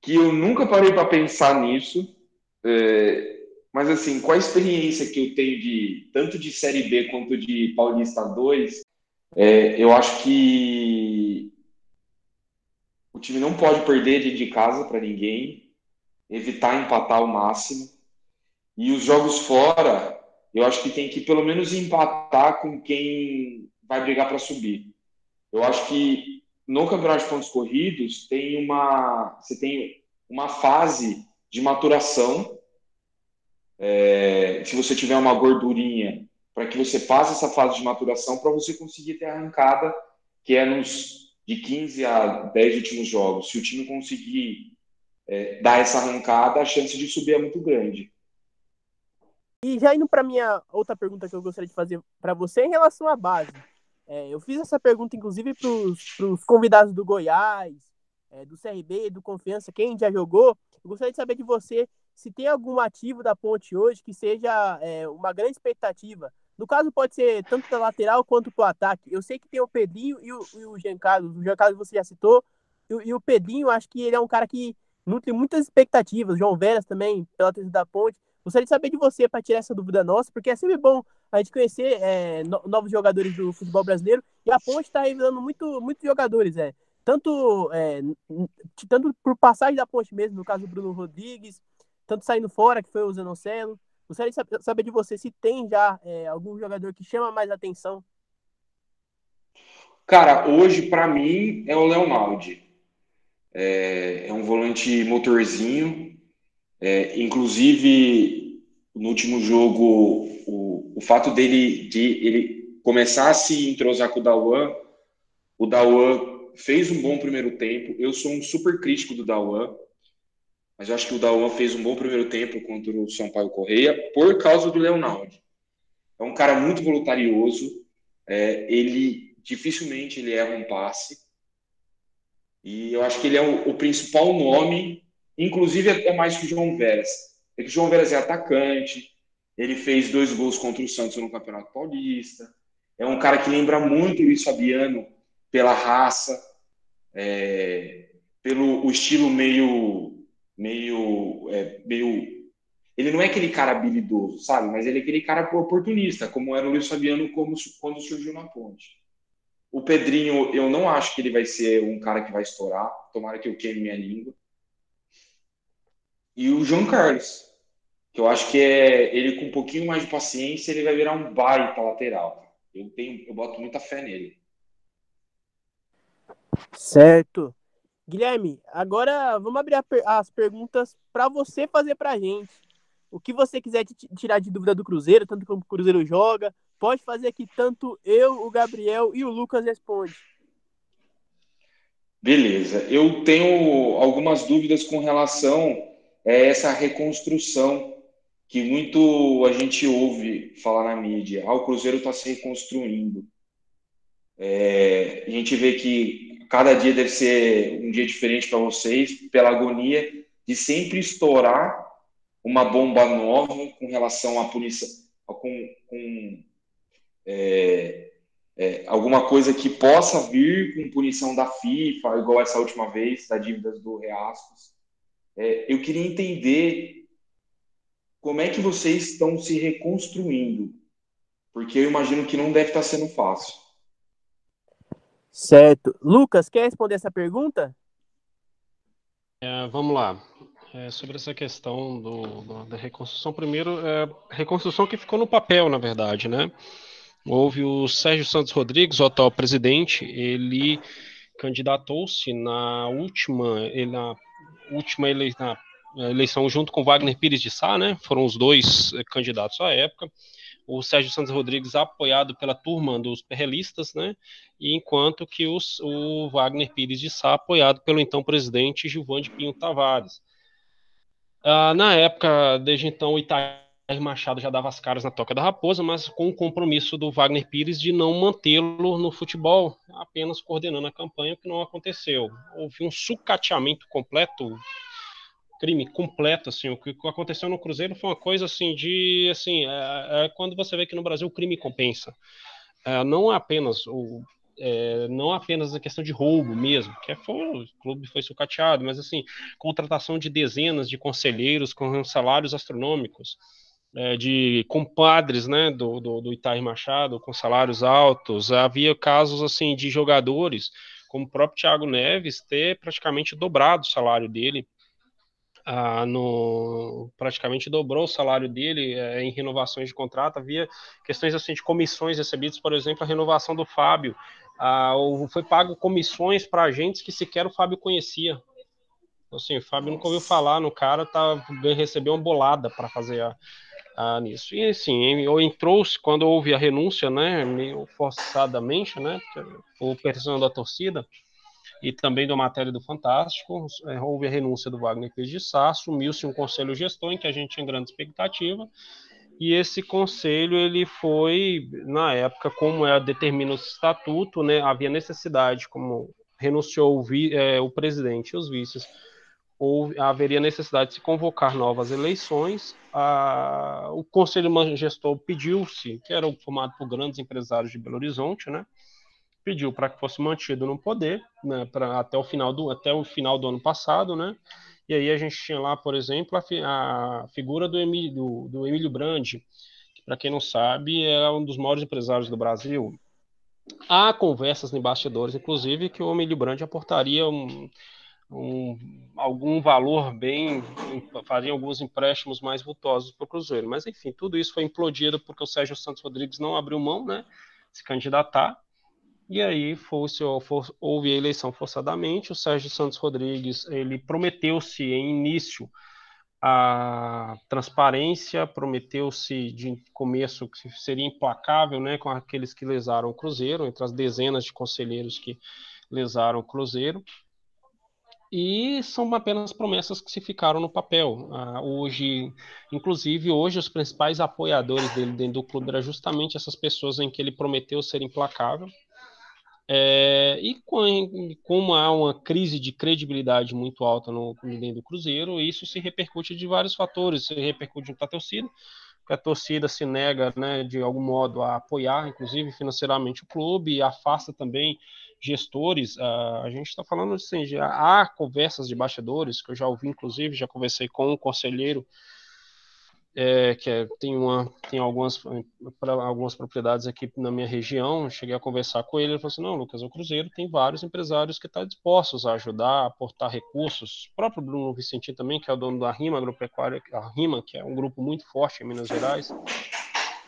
que eu nunca parei para pensar nisso. É, mas assim, com a experiência que eu tenho de tanto de Série B quanto de Paulista 2, é, eu acho que o time não pode perder de casa para ninguém, evitar empatar ao máximo. E os jogos fora, eu acho que tem que pelo menos empatar com quem vai brigar para subir. Eu acho que no campeonato de pontos corridos tem uma você tem uma fase de maturação. É, se você tiver uma gordurinha, para que você passe essa fase de maturação para você conseguir ter arrancada, que é nos de 15 a 10 últimos jogos. Se o time conseguir é, dar essa arrancada, a chance de subir é muito grande. E já indo para minha outra pergunta que eu gostaria de fazer para você em relação à base. É, eu fiz essa pergunta, inclusive, para os convidados do Goiás, é, do CRB, do Confiança, quem já jogou. Eu gostaria de saber de você se tem algum ativo da ponte hoje que seja é, uma grande expectativa. No caso, pode ser tanto da lateral quanto para o ataque. Eu sei que tem o Pedrinho e o, e o Jean Carlos. O Jean Carlos você já citou. E, e, o Pedrinho, acho que ele é um cara que nutre muitas expectativas. João Veras também, pela terceira da ponte. Gostaria de saber de você para tirar essa dúvida nossa, porque é sempre bom a gente conhecer é, no, novos jogadores do futebol brasileiro. E a Ponte está revelando muito, muitos jogadores, é, tanto, é, tanto por passagem da Ponte mesmo, no caso do Bruno Rodrigues, tanto saindo fora, que foi o Zanocelo. Gostaria de saber de você se tem já é, algum jogador que chama mais atenção. Cara, hoje para mim é o Leonaldi. É, é um volante motorzinho, é, inclusive, no último jogo, o, o fato dele de ele começar a se entrosar com o Dawan, o Dawan fez um bom primeiro tempo. Eu sou um super crítico do Dawan, mas eu acho que o Dawan fez um bom primeiro tempo contra o São Paulo Correia por causa do Leonardo. É um cara muito voluntarioso. É, ele dificilmente ele erra um passe. E eu acho que ele é o, o principal nome inclusive até mais que o João Veras. É que o João Veras é atacante, ele fez dois gols contra o Santos no Campeonato Paulista. É um cara que lembra muito o Luiz Fabiano pela raça, é, pelo o estilo meio, meio, é, meio. Ele não é aquele cara habilidoso, sabe? Mas ele é aquele cara oportunista, como era o Luiz Fabiano como, quando surgiu na Ponte. O Pedrinho, eu não acho que ele vai ser um cara que vai estourar. Tomara que eu queime minha língua e o João Carlos, que eu acho que é ele com um pouquinho mais de paciência, ele vai virar um baita lateral. Eu tenho, eu boto muita fé nele. Certo. Guilherme, agora vamos abrir as perguntas para você fazer para a gente. O que você quiser tirar de dúvida do Cruzeiro, tanto como o Cruzeiro joga, pode fazer aqui tanto eu, o Gabriel e o Lucas responde. Beleza. Eu tenho algumas dúvidas com relação é essa reconstrução que muito a gente ouve falar na mídia. Ah, o Cruzeiro está se reconstruindo. É, a gente vê que cada dia deve ser um dia diferente para vocês, pela agonia de sempre estourar uma bomba nova com relação à punição, com, com é, é, alguma coisa que possa vir com punição da FIFA, igual essa última vez, da dívidas do Reascos. É, eu queria entender como é que vocês estão se reconstruindo, porque eu imagino que não deve estar sendo fácil. Certo. Lucas, quer responder essa pergunta? É, vamos lá. É, sobre essa questão do, do, da reconstrução, primeiro, é, reconstrução que ficou no papel, na verdade, né? Houve o Sérgio Santos Rodrigues, o atual presidente, ele candidatou-se na última, na última eleição, eleição junto com Wagner Pires de Sá, né? Foram os dois eh, candidatos à época. O Sérgio Santos Rodrigues apoiado pela turma dos perrelistas, né? E enquanto que os, o Wagner Pires de Sá apoiado pelo então presidente Gilvan de Pinho Tavares. Ah, na época, desde então, o Itair Machado já dava as caras na toca da raposa, mas com o compromisso do Wagner Pires de não mantê-lo no futebol, apenas coordenando a campanha, o que não aconteceu. Houve um sucateamento completo, crime completo, assim, o que aconteceu no Cruzeiro foi uma coisa assim de, assim, é, é quando você vê que no Brasil o crime compensa. É, não é apenas o é, não apenas a questão de roubo mesmo, que é, foi, o clube foi sucateado, mas assim, contratação de dezenas de conselheiros com salários astronômicos, é, de compadres né, do, do, do Itair Machado com salários altos. Havia casos assim de jogadores, como o próprio Thiago Neves, ter praticamente dobrado o salário dele. Ah, no, praticamente dobrou o salário dele é, em renovações de contrato. Havia questões assim de comissões recebidas, por exemplo, a renovação do Fábio. Ah, foi pago comissões para agentes que sequer o Fábio conhecia. Assim, o Fábio nunca ouviu falar no cara, tá, recebeu uma bolada para fazer a, nisso. E assim, entrou-se quando houve a renúncia, né, meio forçadamente, né, por pressão da torcida e também da matéria do Fantástico, é, houve a renúncia do Wagner Pires de Sá, assumiu-se um conselho gestor em que a gente tinha grande expectativa, e esse conselho ele foi na época como é determina o estatuto né havia necessidade como renunciou o, vi, é, o presidente e os vices ou haveria necessidade de se convocar novas eleições. A, o Conselho Gestor pediu-se, que era formado por grandes empresários de Belo Horizonte, né? Pediu para que fosse mantido no poder, né, pra, até, o final do, até o final do ano passado, né? E aí a gente tinha lá, por exemplo, a, a figura do Emílio, do, do Emílio Brandi, que, para quem não sabe, é um dos maiores empresários do Brasil. Há conversas em bastidores, inclusive, que o Emílio Brandi aportaria um, um, algum valor bem, faria alguns empréstimos mais vultosos para o Cruzeiro. Mas, enfim, tudo isso foi implodido porque o Sérgio Santos Rodrigues não abriu mão, né, se candidatar, e aí fosse, for, houve a eleição forçadamente, o Sérgio Santos Rodrigues, ele prometeu-se em início a transparência, prometeu-se de começo que seria implacável né, com aqueles que lesaram o Cruzeiro, entre as dezenas de conselheiros que lesaram o Cruzeiro, e são apenas promessas que se ficaram no papel. Ah, hoje, inclusive, hoje os principais apoiadores dele dentro do clube eram justamente essas pessoas em que ele prometeu ser implacável. É, e com, como há uma crise de credibilidade muito alta no dentro do Cruzeiro, isso se repercute de vários fatores. Se repercute à torcida, porque a torcida se nega, né, de algum modo, a apoiar, inclusive financeiramente, o clube, e afasta também gestores, uh, a gente está falando assim, já há conversas de bastidores, que eu já ouvi, inclusive, já conversei com um conselheiro é, que é, tem, uma, tem algumas, pra, algumas propriedades aqui na minha região, cheguei a conversar com ele, ele falou assim, não, Lucas, o Cruzeiro tem vários empresários que estão tá dispostos a ajudar, a aportar recursos, o próprio Bruno Vicentim também, que é o dono da RIMA Agropecuária, a RIMA, que é um grupo muito forte em Minas Gerais,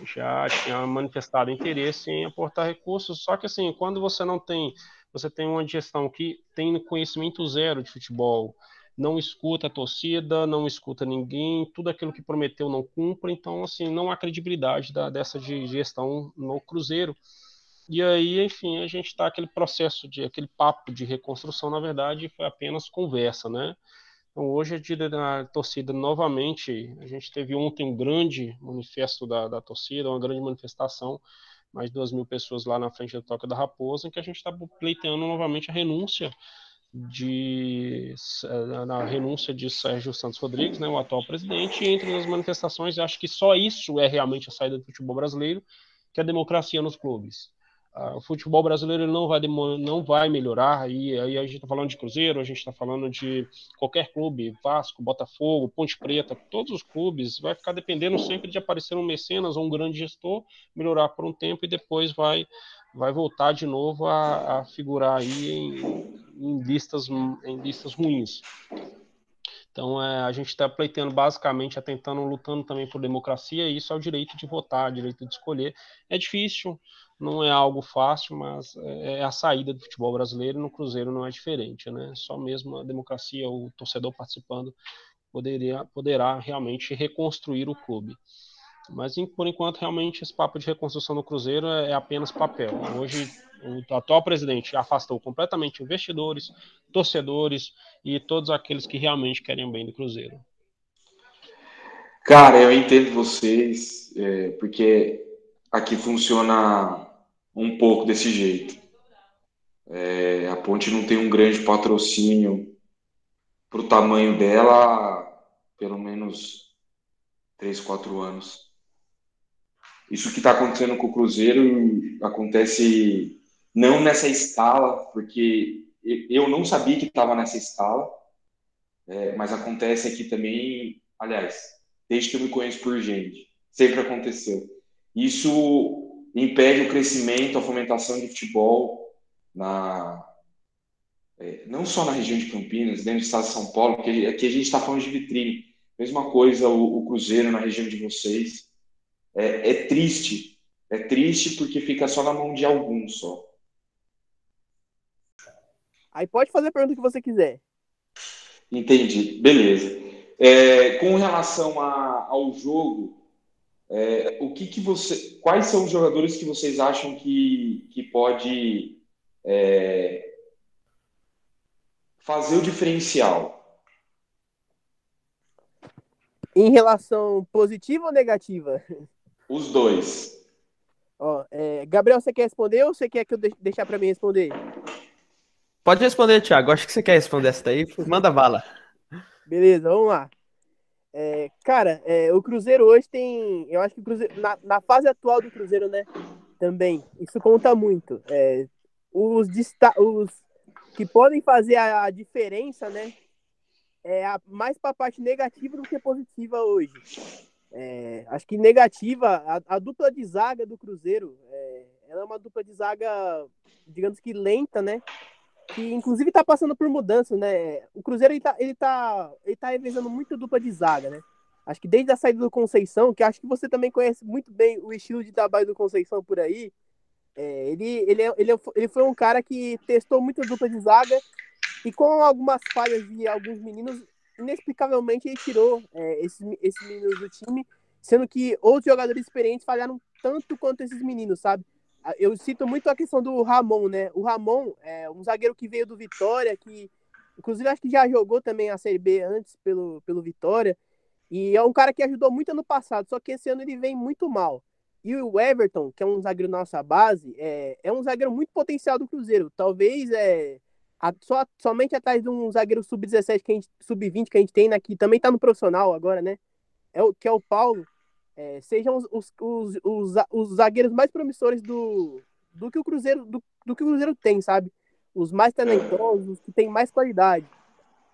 já tinha manifestado interesse em aportar recursos, só que assim, quando você não tem, você tem uma gestão que tem conhecimento zero de futebol, não escuta a torcida, não escuta ninguém, tudo aquilo que prometeu não cumpre, então assim, não há credibilidade da, dessa de gestão no Cruzeiro. E aí, enfim, a gente está aquele processo de aquele papo de reconstrução, na verdade, foi apenas conversa, né? Então, hoje da torcida novamente. A gente teve ontem um grande manifesto da, da torcida, uma grande manifestação, mais de duas mil pessoas lá na frente da Toca da Raposa, em que a gente está pleiteando novamente a renúncia de na renúncia de Sérgio Santos Rodrigues, né, o atual presidente, entre as manifestações, acho que só isso é realmente a saída do futebol brasileiro, que é a democracia nos clubes. Uh, o futebol brasileiro não vai, não vai melhorar. E aí a gente está falando de Cruzeiro, a gente está falando de qualquer clube, Vasco, Botafogo, Ponte Preta, todos os clubes, vai ficar dependendo sempre de aparecer um mecenas ou um grande gestor, melhorar por um tempo e depois vai, vai voltar de novo a, a figurar aí em, em, listas, em listas ruins. Então, é, a gente está pleiteando basicamente, tentando, lutando também por democracia, e isso é o direito de votar, direito de escolher. É difícil, não é algo fácil, mas é, é a saída do futebol brasileiro no Cruzeiro não é diferente, né? Só mesmo a democracia, o torcedor participando, poderia, poderá realmente reconstruir o clube. Mas por enquanto, realmente, esse papo de reconstrução do Cruzeiro é, é apenas papel. Hoje, o atual presidente afastou completamente investidores, torcedores e todos aqueles que realmente querem bem do Cruzeiro. Cara, eu entendo vocês, é, porque aqui funciona um pouco desse jeito. É, a Ponte não tem um grande patrocínio para o tamanho dela, pelo menos 3, 4 anos. Isso que está acontecendo com o Cruzeiro acontece não nessa escala, porque eu não sabia que estava nessa escala, é, mas acontece aqui também, aliás, desde que eu me conheço por gente. sempre aconteceu. Isso impede o crescimento, a fomentação de futebol na, é, não só na região de Campinas, dentro do estado de São Paulo, porque aqui a gente está falando de vitrine. Mesma coisa o, o, Cruzeiro na região de vocês. É, é, triste. É triste porque fica só na mão de alguns só. Aí pode fazer a pergunta que você quiser. Entendi. Beleza. É, com relação a, ao jogo, é, o que, que você, quais são os jogadores que vocês acham que, que pode é, fazer o diferencial? Em relação positiva ou negativa? Os dois. Ó, é, Gabriel, você quer responder ou você quer que eu deixar para mim responder? Pode responder, Thiago. Acho que você quer responder essa daí. Manda bala. Beleza, vamos lá. É, cara, é, o Cruzeiro hoje tem. Eu acho que o Cruzeiro, na, na, fase atual do Cruzeiro, né? Também. Isso conta muito. É, os, os que podem fazer a, a diferença, né? É a, mais para a parte negativa do que positiva hoje. É, acho que negativa, a, a, dupla de zaga do Cruzeiro, é, ela é uma dupla de zaga, digamos que lenta, né? que inclusive está passando por mudanças, né? O Cruzeiro ele tá, ele tá, ele tá revezando muito dupla de zaga, né? Acho que desde a saída do Conceição, que acho que você também conhece muito bem o estilo de trabalho do Conceição por aí, é, ele, ele, é, ele, é, ele foi um cara que testou muita dupla de zaga e com algumas falhas de alguns meninos, inexplicavelmente ele tirou é, esses, esses meninos do time, sendo que outros jogadores experientes falharam tanto quanto esses meninos, sabe? eu cito muito a questão do Ramon, né? O Ramon é um zagueiro que veio do Vitória, que inclusive acho que já jogou também a Série B antes pelo, pelo Vitória, e é um cara que ajudou muito ano passado, só que esse ano ele vem muito mal. E o Everton, que é um zagueiro nossa base, é, é um zagueiro muito potencial do Cruzeiro. Talvez é a, só, somente atrás de um zagueiro sub-17 que a gente sub-20 que a gente tem, né, que também tá no profissional agora, né? É o que é o Paulo é, sejam os, os, os, os, os zagueiros mais promissores do, do que o Cruzeiro do, do que o Cruzeiro tem, sabe? Os mais talentosos, os que têm mais qualidade.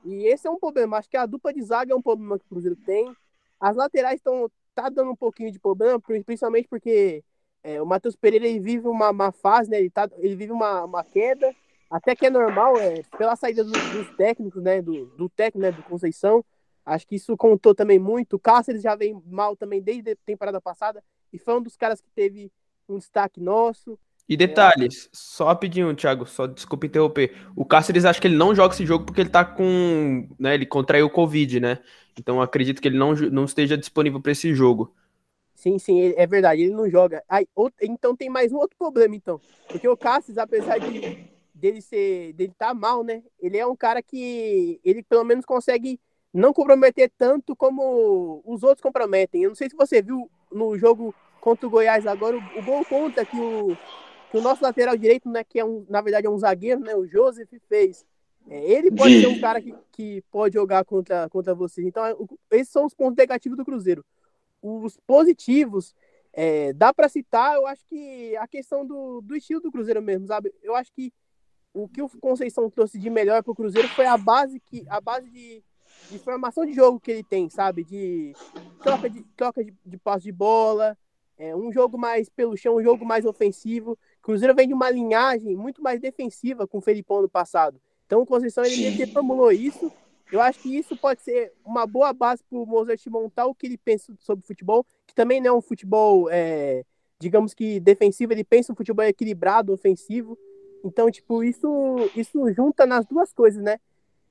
E esse é um problema. Acho que a dupla de zaga é um problema que o Cruzeiro tem. As laterais estão tá dando um pouquinho de problema, principalmente porque é, o Matheus Pereira ele vive uma, uma fase, né? Ele, tá, ele vive uma, uma queda, até que é normal, é, pela saída dos, dos técnicos, né? Do, do técnico, né? Do Conceição. Acho que isso contou também muito. O Cáceres já vem mal também desde a temporada passada e foi um dos caras que teve um destaque nosso. E detalhes, é... só rapidinho, Thiago, só desculpa interromper. O Cáceres acho que ele não joga esse jogo porque ele tá com. Né, ele contraiu o Covid, né? Então acredito que ele não, não esteja disponível para esse jogo. Sim, sim, é verdade, ele não joga. Aí, outro, então tem mais um outro problema, então. Porque o Cáceres, apesar de dele ser. dele tá mal, né? Ele é um cara que. ele pelo menos consegue não comprometer tanto como os outros comprometem. Eu não sei se você viu no jogo contra o Goiás agora, o, o gol conta que o, que o nosso lateral direito, né, que é um, na verdade é um zagueiro, né, o Joseph fez. É, ele pode ser um cara que, que pode jogar contra, contra você. Então, é, esses são os pontos negativos do Cruzeiro. Os positivos, é, dá para citar, eu acho que a questão do, do estilo do Cruzeiro mesmo, sabe? Eu acho que o que o Conceição trouxe de melhor para o Cruzeiro foi a base que a base de de formação de jogo que ele tem, sabe? De troca de, troca de, de passe de bola, é, um jogo mais pelo chão, um jogo mais ofensivo. Cruzeiro vem de uma linhagem muito mais defensiva com o Felipão no passado. Então o Conceição ele meio que formulou isso. Eu acho que isso pode ser uma boa base para o Mozart montar o que ele pensa sobre futebol, que também não é um futebol, é, digamos que defensivo, ele pensa um futebol equilibrado, ofensivo. Então, tipo, isso, isso junta nas duas coisas, né?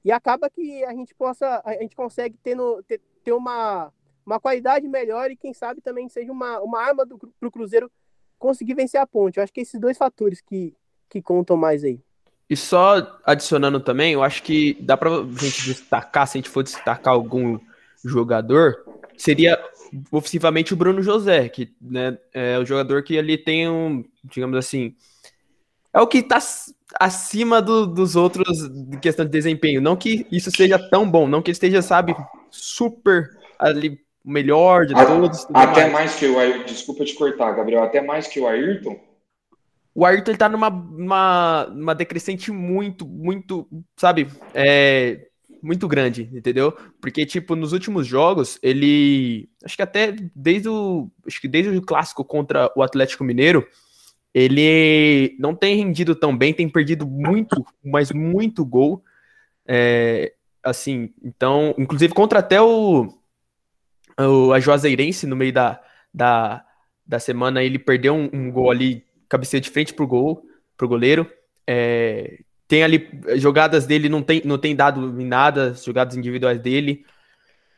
e acaba que a gente possa, a gente consegue ter, no, ter, ter uma, uma qualidade melhor e quem sabe também seja uma, uma arma para o Cruzeiro conseguir vencer a ponte. Eu acho que esses dois fatores que, que contam mais aí. E só adicionando também, eu acho que dá para gente destacar, se a gente for destacar algum jogador, seria ofensivamente o Bruno José, que né, é o jogador que ali tem um, digamos assim, é o que está acima do, dos outros de questão de desempenho. Não que isso seja tão bom, não que ele esteja, sabe, super ali melhor de todos. Até mais. mais. que o Ayrton. Desculpa te cortar, Gabriel. Até mais que o Ayrton. O Ayrton ele tá numa, uma, uma decrescente muito, muito, sabe? É, muito grande, entendeu? Porque, tipo, nos últimos jogos, ele. Acho que até desde o. Acho que desde o clássico contra o Atlético Mineiro, ele não tem rendido tão bem, tem perdido muito, mas muito gol. É, assim, então, inclusive contra até o, o a Juazeirense no meio da, da, da semana, ele perdeu um, um gol ali, cabeceia de frente pro gol, pro goleiro. É, tem ali jogadas dele, não tem, não tem dado em nada, jogadas individuais dele.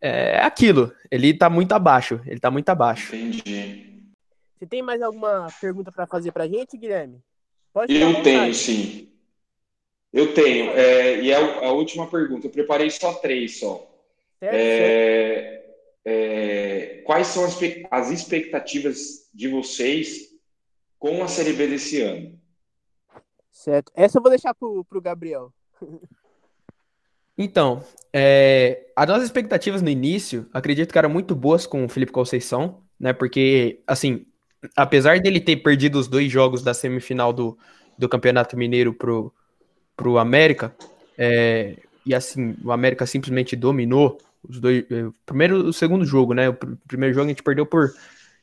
É aquilo, ele tá muito abaixo, ele tá muito abaixo. Entendi. Você tem mais alguma pergunta para fazer pra gente, Guilherme? Pode Eu tenho, sim. Eu tenho. É, e é a última pergunta. Eu preparei só três só. Certo, é, é, quais são as, as expectativas de vocês com a Série B desse ano? Certo. Essa eu vou deixar pro, pro Gabriel. Então, é, as nossas expectativas no início, acredito que eram muito boas com o Felipe Conceição, né? Porque, assim, apesar dele ter perdido os dois jogos da semifinal do, do Campeonato Mineiro pro, pro América, é, e assim, o América simplesmente dominou os dois. É, o primeiro o segundo jogo, né? O primeiro jogo a gente perdeu por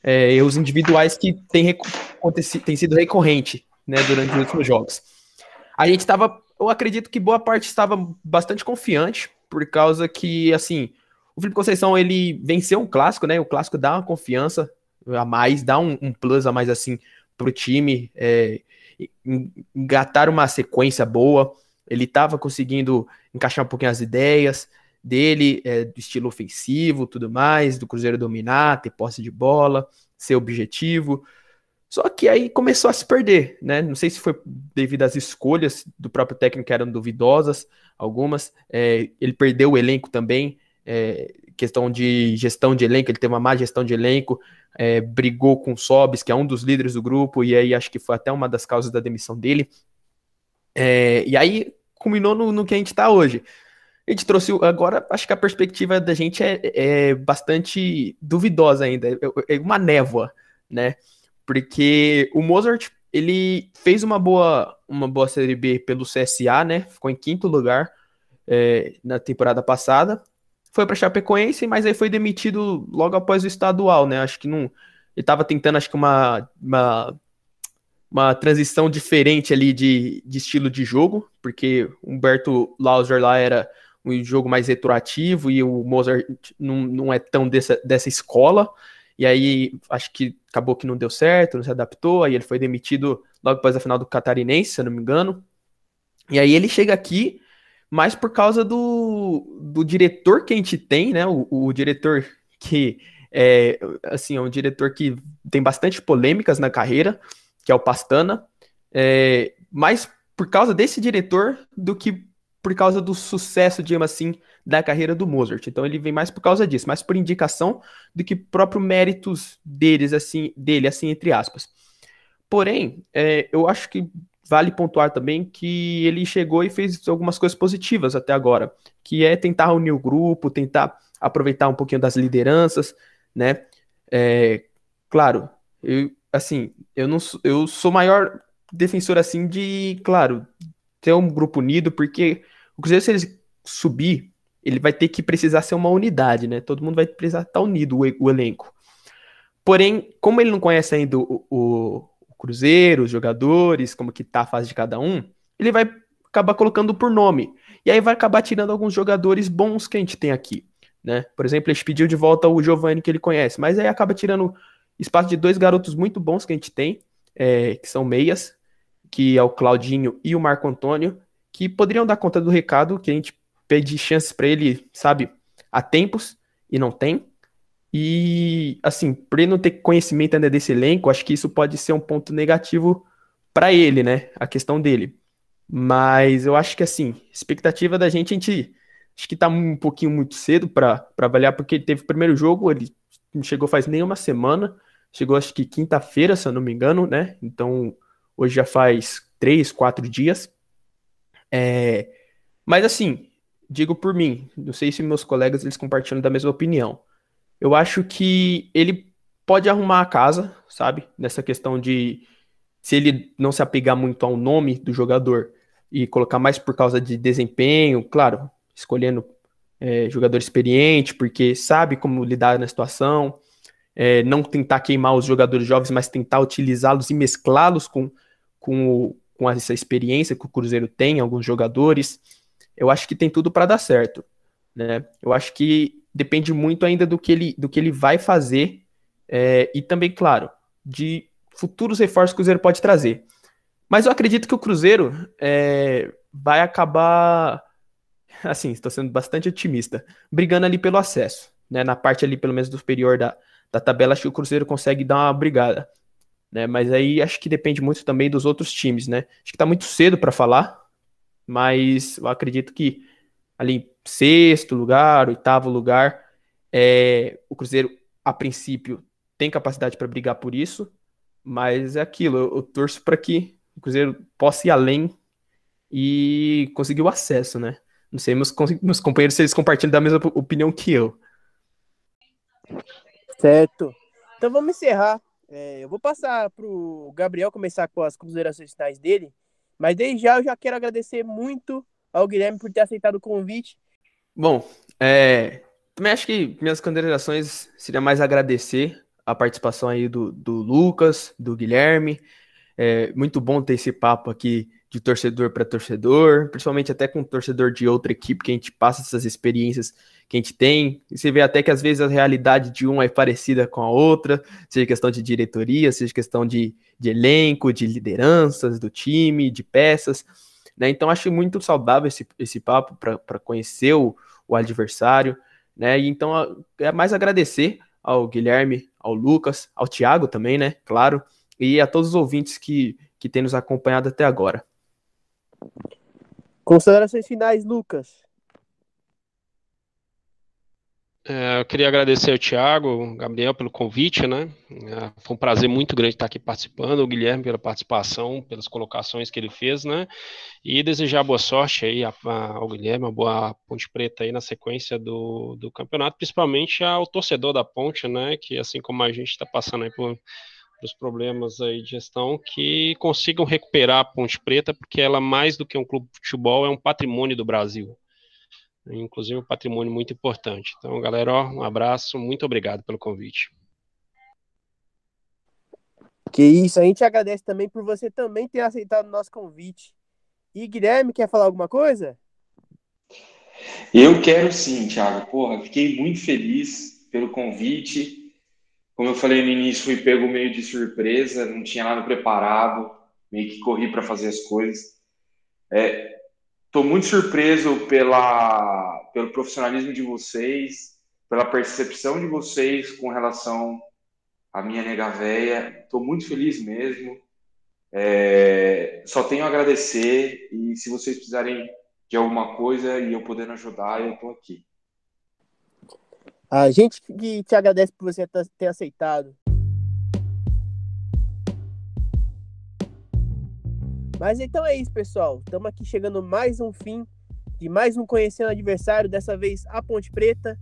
é, erros individuais que tem, tem sido recorrente né, durante os últimos jogos. A gente estava, eu acredito que boa parte estava bastante confiante, por causa que, assim, o Felipe Conceição, ele venceu um clássico, né, o clássico dá uma confiança a mais, dá um, um plus a mais, assim, pro time, é, engatar uma sequência boa, ele estava conseguindo encaixar um pouquinho as ideias dele, é, do estilo ofensivo, tudo mais, do Cruzeiro dominar, ter posse de bola, ser objetivo, só que aí começou a se perder, né? Não sei se foi devido às escolhas do próprio técnico que eram duvidosas, algumas. É, ele perdeu o elenco também, é, questão de gestão de elenco, ele teve uma má gestão de elenco, é, brigou com o Sobis, que é um dos líderes do grupo, e aí acho que foi até uma das causas da demissão dele. É, e aí culminou no, no que a gente está hoje. A gente trouxe. Agora, acho que a perspectiva da gente é, é bastante duvidosa ainda. É, é uma névoa, né? porque o Mozart ele fez uma boa uma boa série B pelo CSA, né? Ficou em quinto lugar é, na temporada passada. Foi para Chapecoense, mas aí foi demitido logo após o estadual, né? Acho que não ele estava tentando acho que uma, uma uma transição diferente ali de, de estilo de jogo, porque Humberto Lauser lá era um jogo mais retroativo e o Mozart não, não é tão dessa, dessa escola. E aí, acho que acabou que não deu certo, não se adaptou. Aí ele foi demitido logo após a final do Catarinense, se eu não me engano. E aí ele chega aqui, mais por causa do, do diretor que a gente tem, né? O, o diretor que é, assim, é um diretor que tem bastante polêmicas na carreira, que é o Pastana. É, mais por causa desse diretor do que por causa do sucesso, digamos assim, da carreira do Mozart. Então ele vem mais por causa disso, mais por indicação do que próprio méritos deles, assim, dele, assim, entre aspas. Porém, é, eu acho que vale pontuar também que ele chegou e fez algumas coisas positivas até agora, que é tentar unir o grupo, tentar aproveitar um pouquinho das lideranças, né? É, claro, eu, assim, eu não eu sou maior defensor assim de, claro, ter um grupo unido, porque o Cruzeiro, se ele subir, ele vai ter que precisar ser uma unidade, né? Todo mundo vai precisar estar unido, o, o elenco. Porém, como ele não conhece ainda o, Cruzeiro, os jogadores, como que tá a fase de cada um, ele vai acabar colocando por nome. E aí vai acabar tirando alguns jogadores bons que a gente tem aqui, né? Por exemplo, ele pediu de volta o Giovanni que ele conhece, mas aí acaba tirando espaço de dois garotos muito bons que a gente tem, é, que são meias, que é o Claudinho e o Marco Antônio, que poderiam dar conta do recado, que a gente pede chances para ele, sabe, há tempos e não tem. E, assim, por ele não ter conhecimento ainda desse elenco, acho que isso pode ser um ponto negativo para ele, né? A questão dele. Mas eu acho que, assim, expectativa da gente, a gente acho que tá um pouquinho muito cedo para avaliar, porque ele teve o primeiro jogo, ele não chegou faz nem uma semana, chegou acho que quinta-feira, se eu não me engano, né? Então, hoje já faz três, quatro dias. É, mas assim, digo por mim, não sei se meus colegas eles compartilham da mesma opinião. Eu acho que ele pode arrumar a casa, sabe? Nessa questão de se ele não se apegar muito ao nome do jogador e colocar mais por causa de desempenho, claro, escolhendo é, jogador experiente, porque sabe como lidar na situação, é, não tentar queimar os jogadores jovens, mas tentar utilizá-los e mesclá-los com, com, com essa experiência que o Cruzeiro tem, alguns jogadores. Eu acho que tem tudo para dar certo. Né? Eu acho que depende muito ainda do que ele, do que ele vai fazer é, e também, claro, de futuros reforços que o Cruzeiro pode trazer. Mas eu acredito que o Cruzeiro é, vai acabar, assim, estou sendo bastante otimista, brigando ali pelo acesso. Né? Na parte ali, pelo menos, do superior da, da tabela, acho que o Cruzeiro consegue dar uma brigada. Né? Mas aí acho que depende muito também dos outros times, né? Acho que está muito cedo para falar, mas eu acredito que ali sexto lugar, oitavo lugar, é, o Cruzeiro a princípio tem capacidade para brigar por isso, mas é aquilo, eu, eu torço para que o Cruzeiro possa ir além e conseguir o acesso, né? Não sei, meus, meus companheiros, se eles compartilham da mesma opinião que eu. Certo. Então vamos encerrar. É, eu vou passar para o Gabriel começar com as considerações finais dele, mas desde já eu já quero agradecer muito ao Guilherme por ter aceitado o convite. Bom, é, também acho que minhas considerações seria mais agradecer a participação aí do, do Lucas, do Guilherme. É muito bom ter esse papo aqui de torcedor para torcedor, principalmente até com torcedor de outra equipe, que a gente passa essas experiências que a gente tem. E você vê até que às vezes a realidade de um é parecida com a outra, seja questão de diretoria, seja questão de, de elenco, de lideranças do time, de peças. Né? Então acho muito saudável esse, esse papo para conhecer o, o adversário. Né? E então é mais agradecer ao Guilherme, ao Lucas, ao Thiago também, né? Claro, e a todos os ouvintes que, que têm nos acompanhado até agora. Considerações finais, Lucas. É, eu queria agradecer ao Thiago, Gabriel pelo convite, né? É, foi um prazer muito grande estar aqui participando, o Guilherme pela participação, pelas colocações que ele fez, né? E desejar boa sorte aí ao Guilherme, uma boa Ponte Preta aí na sequência do, do campeonato, principalmente ao torcedor da Ponte, né? Que assim como a gente está passando aí por os problemas aí de gestão, que consigam recuperar a Ponte Preta, porque ela mais do que um clube de futebol é um patrimônio do Brasil inclusive um patrimônio muito importante. Então, galera, ó, um abraço, muito obrigado pelo convite. Que isso, a gente agradece também por você também ter aceitado o nosso convite. E Guilherme, quer falar alguma coisa? Eu quero sim, Thiago. Porra, fiquei muito feliz pelo convite. Como eu falei no início, fui pego meio de surpresa, não tinha nada preparado, meio que corri para fazer as coisas. É, Estou muito surpreso pela, pelo profissionalismo de vocês, pela percepção de vocês com relação à minha nega véia. Estou muito feliz mesmo. É, só tenho a agradecer e se vocês precisarem de alguma coisa e eu podendo ajudar, eu estou aqui. A gente que te agradece por você ter aceitado. Mas então é isso, pessoal. Estamos aqui chegando mais um fim de mais um Conhecendo Adversário, dessa vez a Ponte Preta.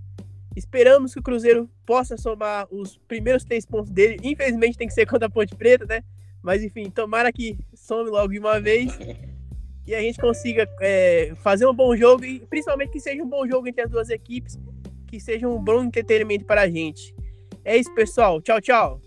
Esperamos que o Cruzeiro possa somar os primeiros três pontos dele. Infelizmente tem que ser contra a Ponte Preta, né? Mas enfim, tomara que some logo de uma vez e a gente consiga é, fazer um bom jogo e principalmente que seja um bom jogo entre as duas equipes, que seja um bom entretenimento para a gente. É isso, pessoal. Tchau, tchau.